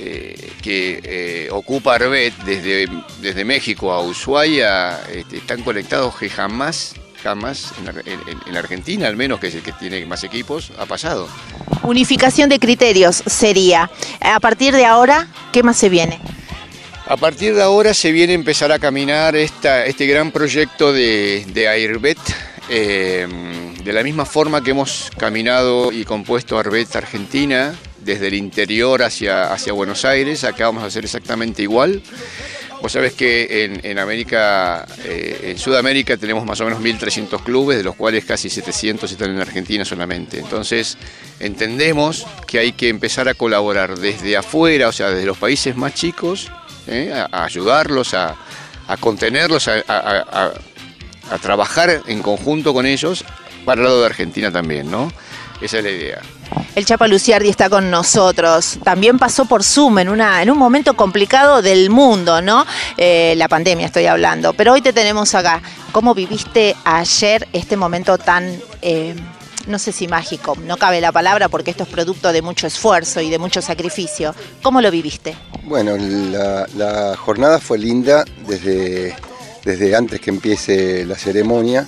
eh, que eh, ocupa Arbet desde, desde México a Ushuaia este, están conectados que jamás, jamás en, Ar- en- en Argentina, al menos que es el que tiene más equipos, ha pasado.
Unificación de criterios sería, a partir de ahora, ¿qué más se viene?
A partir de ahora se viene a empezar a caminar esta, este gran proyecto de, de Airbet, eh, de la misma forma que hemos caminado y compuesto Airbet Argentina, desde el interior hacia, hacia Buenos Aires, acá vamos a hacer exactamente igual. Vos sabés que en, América, eh, en Sudamérica tenemos más o menos 1.300 clubes, de los cuales casi 700 están en Argentina solamente. Entonces entendemos que hay que empezar a colaborar desde afuera, o sea, desde los países más chicos, ¿eh? a, ayudarlos, a, contenerlos, a trabajar en conjunto con ellos para el lado de Argentina también, ¿no? Esa es la idea.
El Chapa Luciardi está con nosotros. También pasó por Zoom en, una, en un momento complicado del mundo, ¿no? Eh, la pandemia estoy hablando. Pero hoy te tenemos acá. ¿Cómo viviste ayer este momento tan, eh, no sé si mágico, no cabe la palabra porque esto es producto de mucho esfuerzo y de mucho sacrificio? ¿Cómo lo viviste?
Bueno, la, jornada fue linda desde, desde antes que empiece la ceremonia.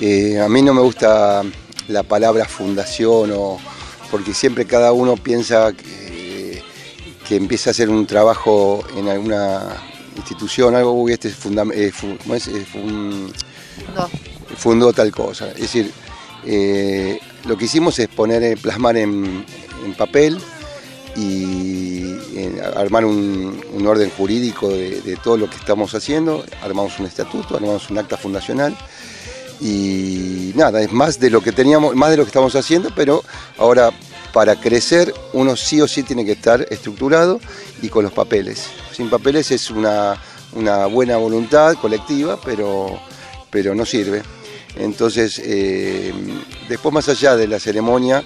Eh, a mí no me gusta la palabra fundación o porque siempre cada uno piensa que, que empieza a hacer un trabajo en alguna institución, algo, uy, este es fundam- eh, fu- ¿cómo es? Eh, fun- fundó tal cosa. Es decir, eh, lo que hicimos es poner, plasmar en, en papel y armar un, un orden jurídico de, de todo lo que estamos haciendo. Armamos un estatuto, armamos un acta fundacional y nada, es más de lo que teníamos, más de lo que estamos haciendo, pero ahora para crecer uno sí o sí tiene que estar estructurado y con los papeles. Sin papeles es una, una buena voluntad colectiva, pero, pero no sirve. Entonces, eh, después más allá de la ceremonia,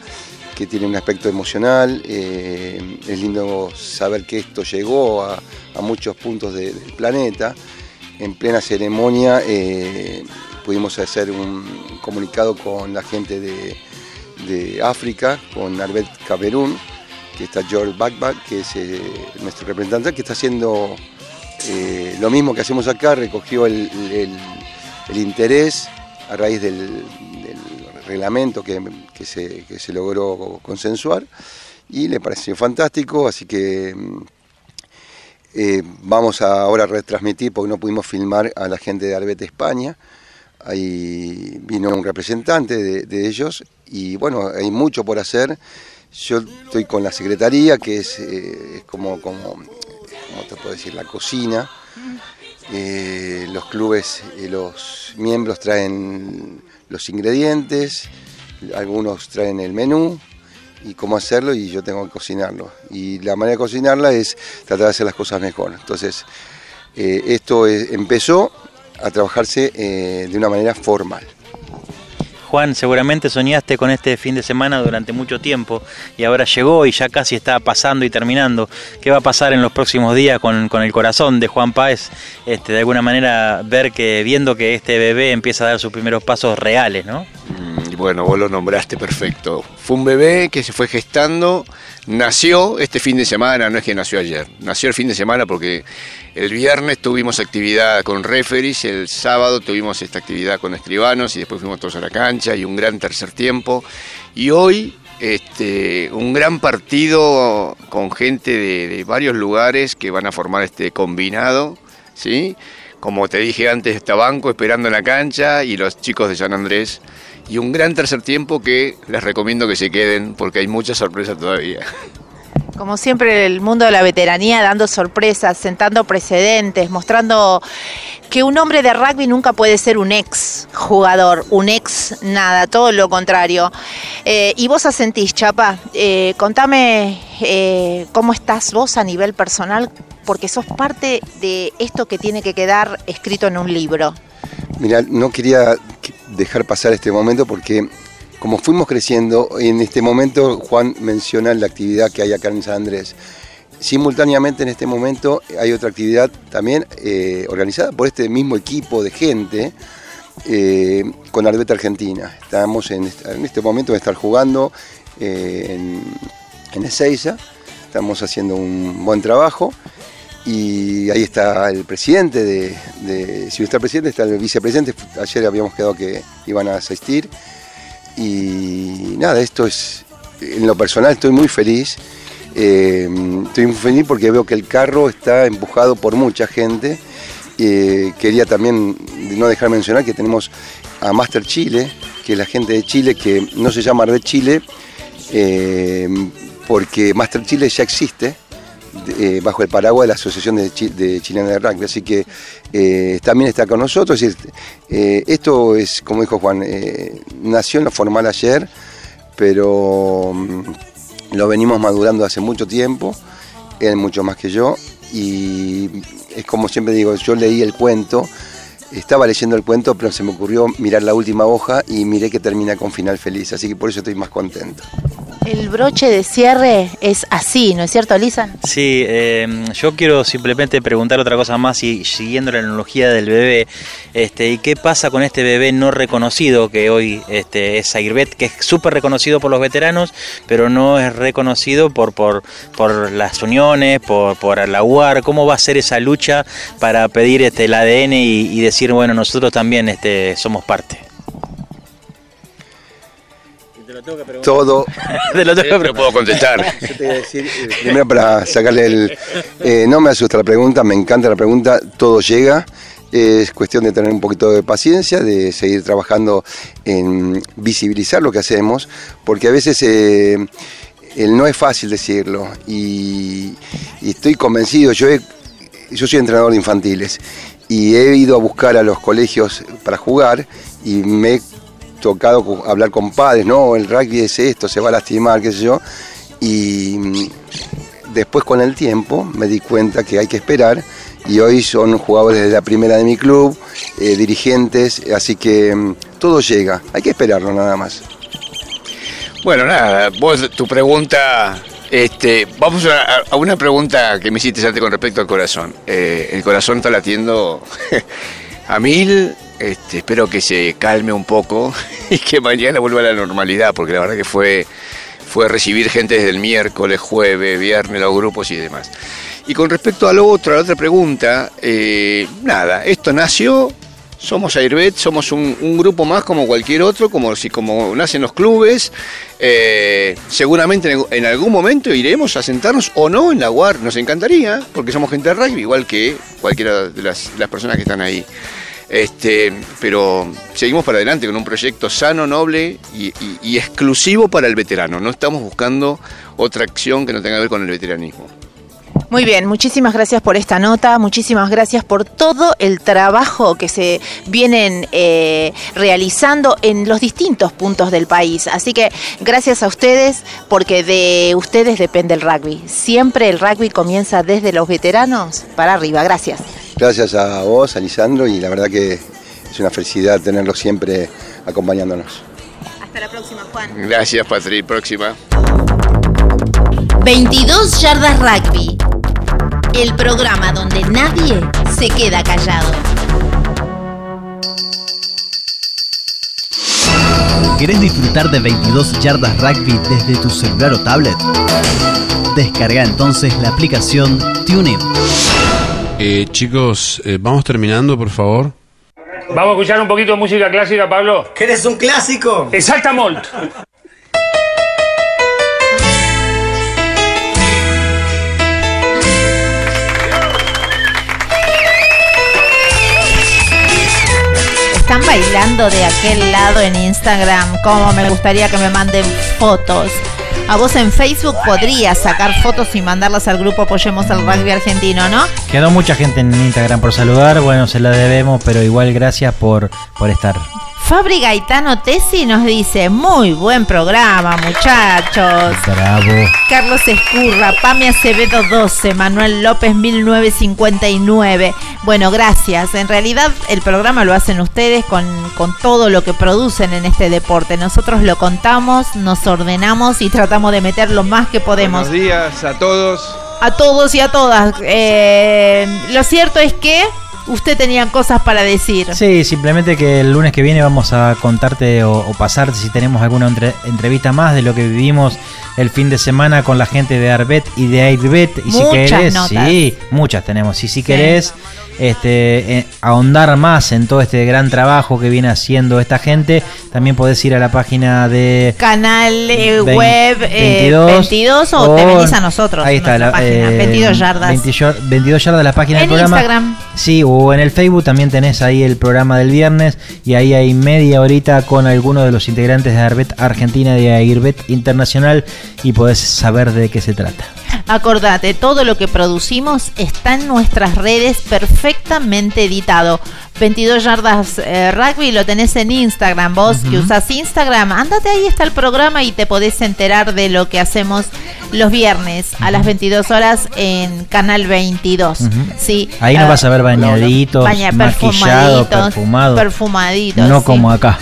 que tiene un aspecto emocional, eh, es lindo saber que esto llegó a, muchos puntos de- del planeta. En plena ceremonia eh, pudimos hacer un comunicado con la gente de, África, con Arbet Camerún, que está George Backback, que es eh, nuestro representante, que está haciendo eh, lo mismo que hacemos acá, recogió el, interés a raíz del, reglamento que, se, logró consensuar y le pareció fantástico, así que eh, vamos ahora a retransmitir, porque no pudimos filmar a la gente de Arbete España. Ahí vino un representante de, ellos y bueno, hay mucho por hacer. Yo estoy con la secretaría, que es, eh, como, como, ¿cómo te puedo decir? La cocina. Eh, los clubes, eh, los miembros traen los ingredientes, algunos traen el menú y cómo hacerlo y yo tengo que cocinarlo. Y la manera de cocinarla es tratar de hacer las cosas mejor. Entonces, esto empezó a trabajarse eh, de una manera formal.
Juan, seguramente soñaste con este fin de semana durante mucho tiempo y ahora llegó y ya casi está pasando y terminando. ¿Qué va a pasar en los próximos días con, el corazón de Juan Páez? Este, de alguna manera ver que viendo que este bebé empieza a dar sus primeros pasos reales, ¿no?
Bueno, vos lo nombraste perfecto. Fue un bebé que se fue gestando, nació este fin de semana, no es que nació ayer, nació el fin de semana porque el viernes tuvimos actividad con referees, el sábado tuvimos esta actividad con escribanos y después fuimos todos a la cancha y un gran tercer tiempo. Y hoy este, un gran partido con gente de, de varios lugares que van a formar este combinado, ¿sí? Como te dije antes, está Banco esperando en la cancha y los chicos de San Andrés. Y un gran tercer tiempo que les recomiendo que se queden porque hay mucha sorpresa todavía.
Como siempre, el mundo de la veteranía dando sorpresas, sentando precedentes, mostrando que un hombre de rugby nunca puede ser un ex jugador, un ex nada, todo lo contrario. Eh, y vos asentís, Chapa, eh, contame eh, cómo estás vos a nivel personal, porque sos parte de esto que tiene que quedar escrito en un libro.
Mira, no quería que- dejar pasar este momento porque como fuimos creciendo, en este momento Juan menciona la actividad que hay acá en San Andrés. Simultáneamente en este momento hay otra actividad también eh, organizada por este mismo equipo de gente eh, con Arbeta Argentina. Estamos en, esta- en este momento de estar jugando eh, en, en Ezeiza, estamos haciendo un buen trabajo y ahí está el presidente de, si no está el presidente está el vicepresidente. Ayer habíamos quedado que iban a asistir. Y nada esto es en lo personal estoy muy feliz. Eh, estoy muy feliz porque veo que el carro está empujado por mucha gente. Eh, quería también no dejar mencionar que tenemos a Master Chile que es la gente de Chile que no se llama Red Chile eh, porque Master Chile ya existe eh, bajo el paraguas de la Asociación de, Chi- de Chilena de Rugby, así que eh, también está con nosotros. Eh, esto es, como dijo Juan, nació en lo formal ayer, pero mm, lo venimos madurando hace mucho tiempo, él mucho más que yo, y es como siempre digo, yo leí el cuento, estaba leyendo el cuento, pero se me ocurrió mirar la última hoja y miré que termina con final feliz, así que por eso estoy más contento.
El broche de cierre es así, ¿no es cierto, Lisa?
Sí, eh, yo quiero simplemente preguntar otra cosa más y siguiendo la analogía del bebé, este, ¿y qué pasa con este bebé no reconocido que hoy este, es Airbet, que es súper reconocido por los veteranos, pero no es reconocido por, por, por las uniones, por, por la UAR? ¿Cómo va a ser esa lucha para pedir este, el ADN y, y decir, bueno, nosotros también este, somos parte?
Todo.
Te lo tengo que
No puedo contestar.
Yo te iba a decir, eh, primero para sacarle el... eh, no me asusta la pregunta, me encanta la pregunta, todo llega. Es cuestión de tener un poquito de paciencia, de seguir trabajando en visibilizar lo que hacemos, porque a veces eh, el no es fácil decirlo. Y, y estoy convencido, yo, he- yo soy entrenador de infantiles y he ido a buscar a los colegios para jugar y me he tocado hablar con padres, no, el rugby es esto, se va a lastimar, qué sé yo. Y mm, después con el tiempo me di cuenta que hay que esperar y hoy son jugadores de la primera de mi club, eh, dirigentes, así que mm, todo llega, hay que esperarlo nada más.
Bueno, nada, vos, tu pregunta, este, vamos a, una pregunta que me hiciste antes con respecto al corazón. Eh, el corazón está latiendo a mil, este, espero que se calme un poco y que mañana vuelva a la normalidad, porque la verdad que fue, fue recibir gente desde el miércoles, jueves, viernes, los grupos y demás. Y con respecto a lo otro, a la otra pregunta, eh, nada, esto nació, somos Airbet, somos un, grupo más como cualquier otro, como si como nacen los clubes. eh, seguramente en, algún momento iremos a sentarnos o no en la UAR, nos encantaría, porque somos gente de rugby, igual que cualquiera de las, personas que están ahí. Este, pero seguimos para adelante con un proyecto sano, noble y exclusivo para el veterano. No estamos buscando otra acción que no tenga que ver con el veteranismo.
Muy bien, muchísimas gracias por esta nota, muchísimas gracias por todo el trabajo que se vienen eh, realizando en los distintos puntos del país. Así que gracias a ustedes, porque de ustedes depende el rugby. Siempre el rugby comienza desde los veteranos para arriba. Gracias.
Gracias a vos, a Lisandro, y la verdad que es una felicidad tenerlo siempre acompañándonos.
Hasta la próxima, Juan.
Gracias, Patri. Próxima.
22 Yardas Rugby. El programa donde nadie se queda callado.
¿Querés disfrutar de 22 yardas rugby desde tu celular o tablet? Descarga entonces la aplicación TuneIn.
Eh, chicos, eh, vamos terminando, por favor.
Vamos a escuchar un poquito de música clásica, Pablo.
¿Querés un clásico?
Exactamente.
Están bailando de aquel lado en Instagram. Como me gustaría que me manden fotos. A vos en Facebook podrías sacar fotos y mandarlas al grupo Apoyemos al Rugby Argentino, ¿no?
Quedó mucha gente en Instagram por saludar, bueno, se la debemos, pero igual gracias por, por estar.
Fabri Gaetano Tesi nos dice, muy buen programa, muchachos.
Bravo.
Carlos Escurra, Pame Acevedo 12, Manuel López 1959. Bueno, gracias. En realidad el programa lo hacen ustedes con, con todo lo que producen en este deporte. Nosotros lo contamos, nos ordenamos y tratamos de meter lo más que podemos.
Buenos días a todos.
A todos y a todas. Eh, lo cierto es que usted tenía cosas para decir.
Sí, simplemente que el lunes que viene vamos a contarte o, o pasarte si tenemos alguna entre- entrevista más de lo que vivimos el fin de semana con la gente de Arbet y de Airbet. Y si querés,
notas.
sí, muchas tenemos. Y si querés este, eh, ahondar más en todo este gran trabajo que viene haciendo esta gente, también podés ir a la página de
Canal eh, web eh, 22, o te venís a nosotros.
Ahí está, la,
página,
eh,
22 yardas.
20 yar- 22 yardas la página
En
del programa.
Instagram.
Sí, o en el Facebook también tenés ahí el programa del viernes y ahí hay media horita con algunos de los integrantes de Arbet Argentina y de Airbet Internacional y podés saber de qué se trata.
Acordate, todo lo que producimos está en nuestras redes perfectamente editado. 22 yardas eh, rugby lo tenés en Instagram. Vos que usás Instagram, andate ahí está el programa y te podés enterar de lo que hacemos los viernes a las 22 horas en Canal 22.
Ujú.
Sí,
Ahí nos
eh,
vas a ver bañaditos,
baña-
maquillados,
perfumaditos,
perfumados.
perfumaditos,
No
sí.
como acá.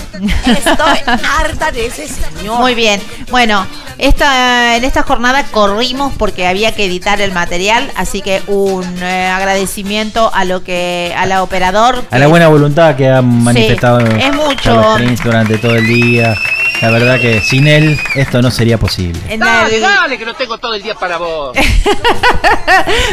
Estoy harta de ese señor.
Muy bien. Bueno, esta, en esta jornada corrimos porque había que editar el material, así que un eh, agradecimiento a lo que a la operador.
A la buena voluntad que ha manifestado
es mucho.
Durante todo el día. La verdad que sin él esto no sería posible.
Dale, dale, que no tengo todo el día para vos.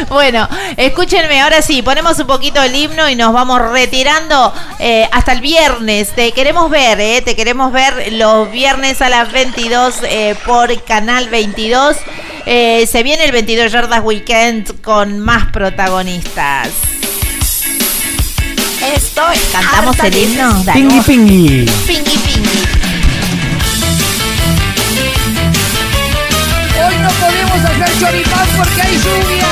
Bueno, escúchenme, ahora sí, ponemos un poquito el himno y nos vamos retirando eh, hasta el viernes. Te queremos ver, eh, te queremos ver los viernes a las 22 eh, por Canal 22. Eh, se viene el 22 Yardas Weekend con más protagonistas.
Estoy
¿Cantamos el himno?
Pingui pingui.
Pingui, pingui.
Choripán porque hay lluvia.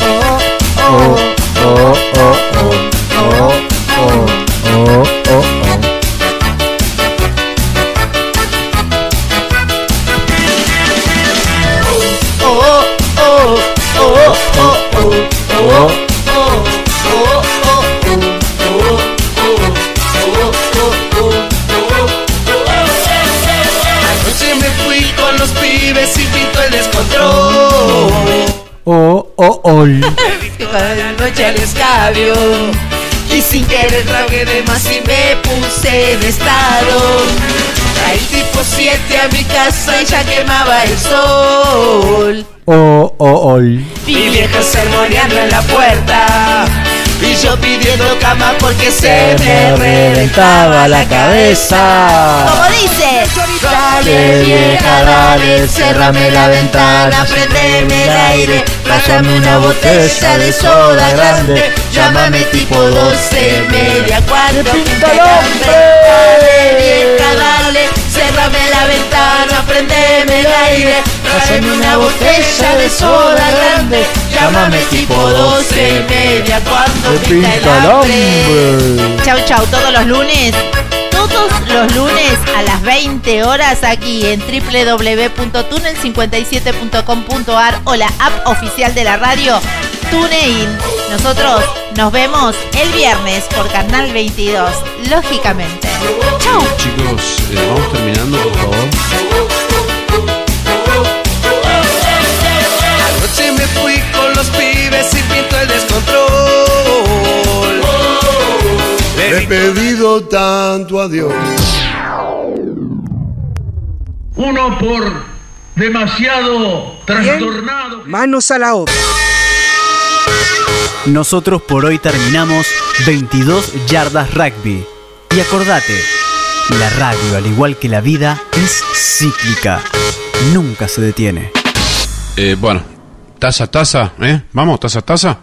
Oh, oh, oh, oh, oh, oh, oh, oh, oh.
Anoche me fui con los pibes y pinto el descontrol.
Oh, oh, oh.
la noche al escabio Y sin querer tragué de más y me puse en estado Traí tipo 7 a mi casa y ya quemaba el sol
Oh, oh, oh.
Mi vieja sermoneando en la puerta Y yo pidiendo cama porque se me reventaba la cabeza.
Como dice,
Dale vieja, dale, cerrame la ventana, prendeme el aire, pásame una botella de soda grande, llámame tipo 12, media, pinta hambre. Dale vieja, dale, cerrame la ventana, aire, pásame una botella de soda grande, llámame tipo 12, media, cuarto, pinta el hambre.
Chau, chau, todos los lunes. Todos los lunes a las 20 horas aquí en www.tunnel57.com.ar o la app oficial de la radio TuneIn. Nosotros nos vemos el viernes por Canal 22, lógicamente. Chau.
Chicos, eh, vamos terminando, por favor.
He pedido tanto a Dios.
Uno por demasiado trastornado.
Manos a la obra.
Nosotros por hoy terminamos 22 yardas rugby. Y acordate, la radio, al igual que la vida, es cíclica. Nunca se detiene.
Eh, bueno, taza, taza, ¿eh? Vamos, taza, taza.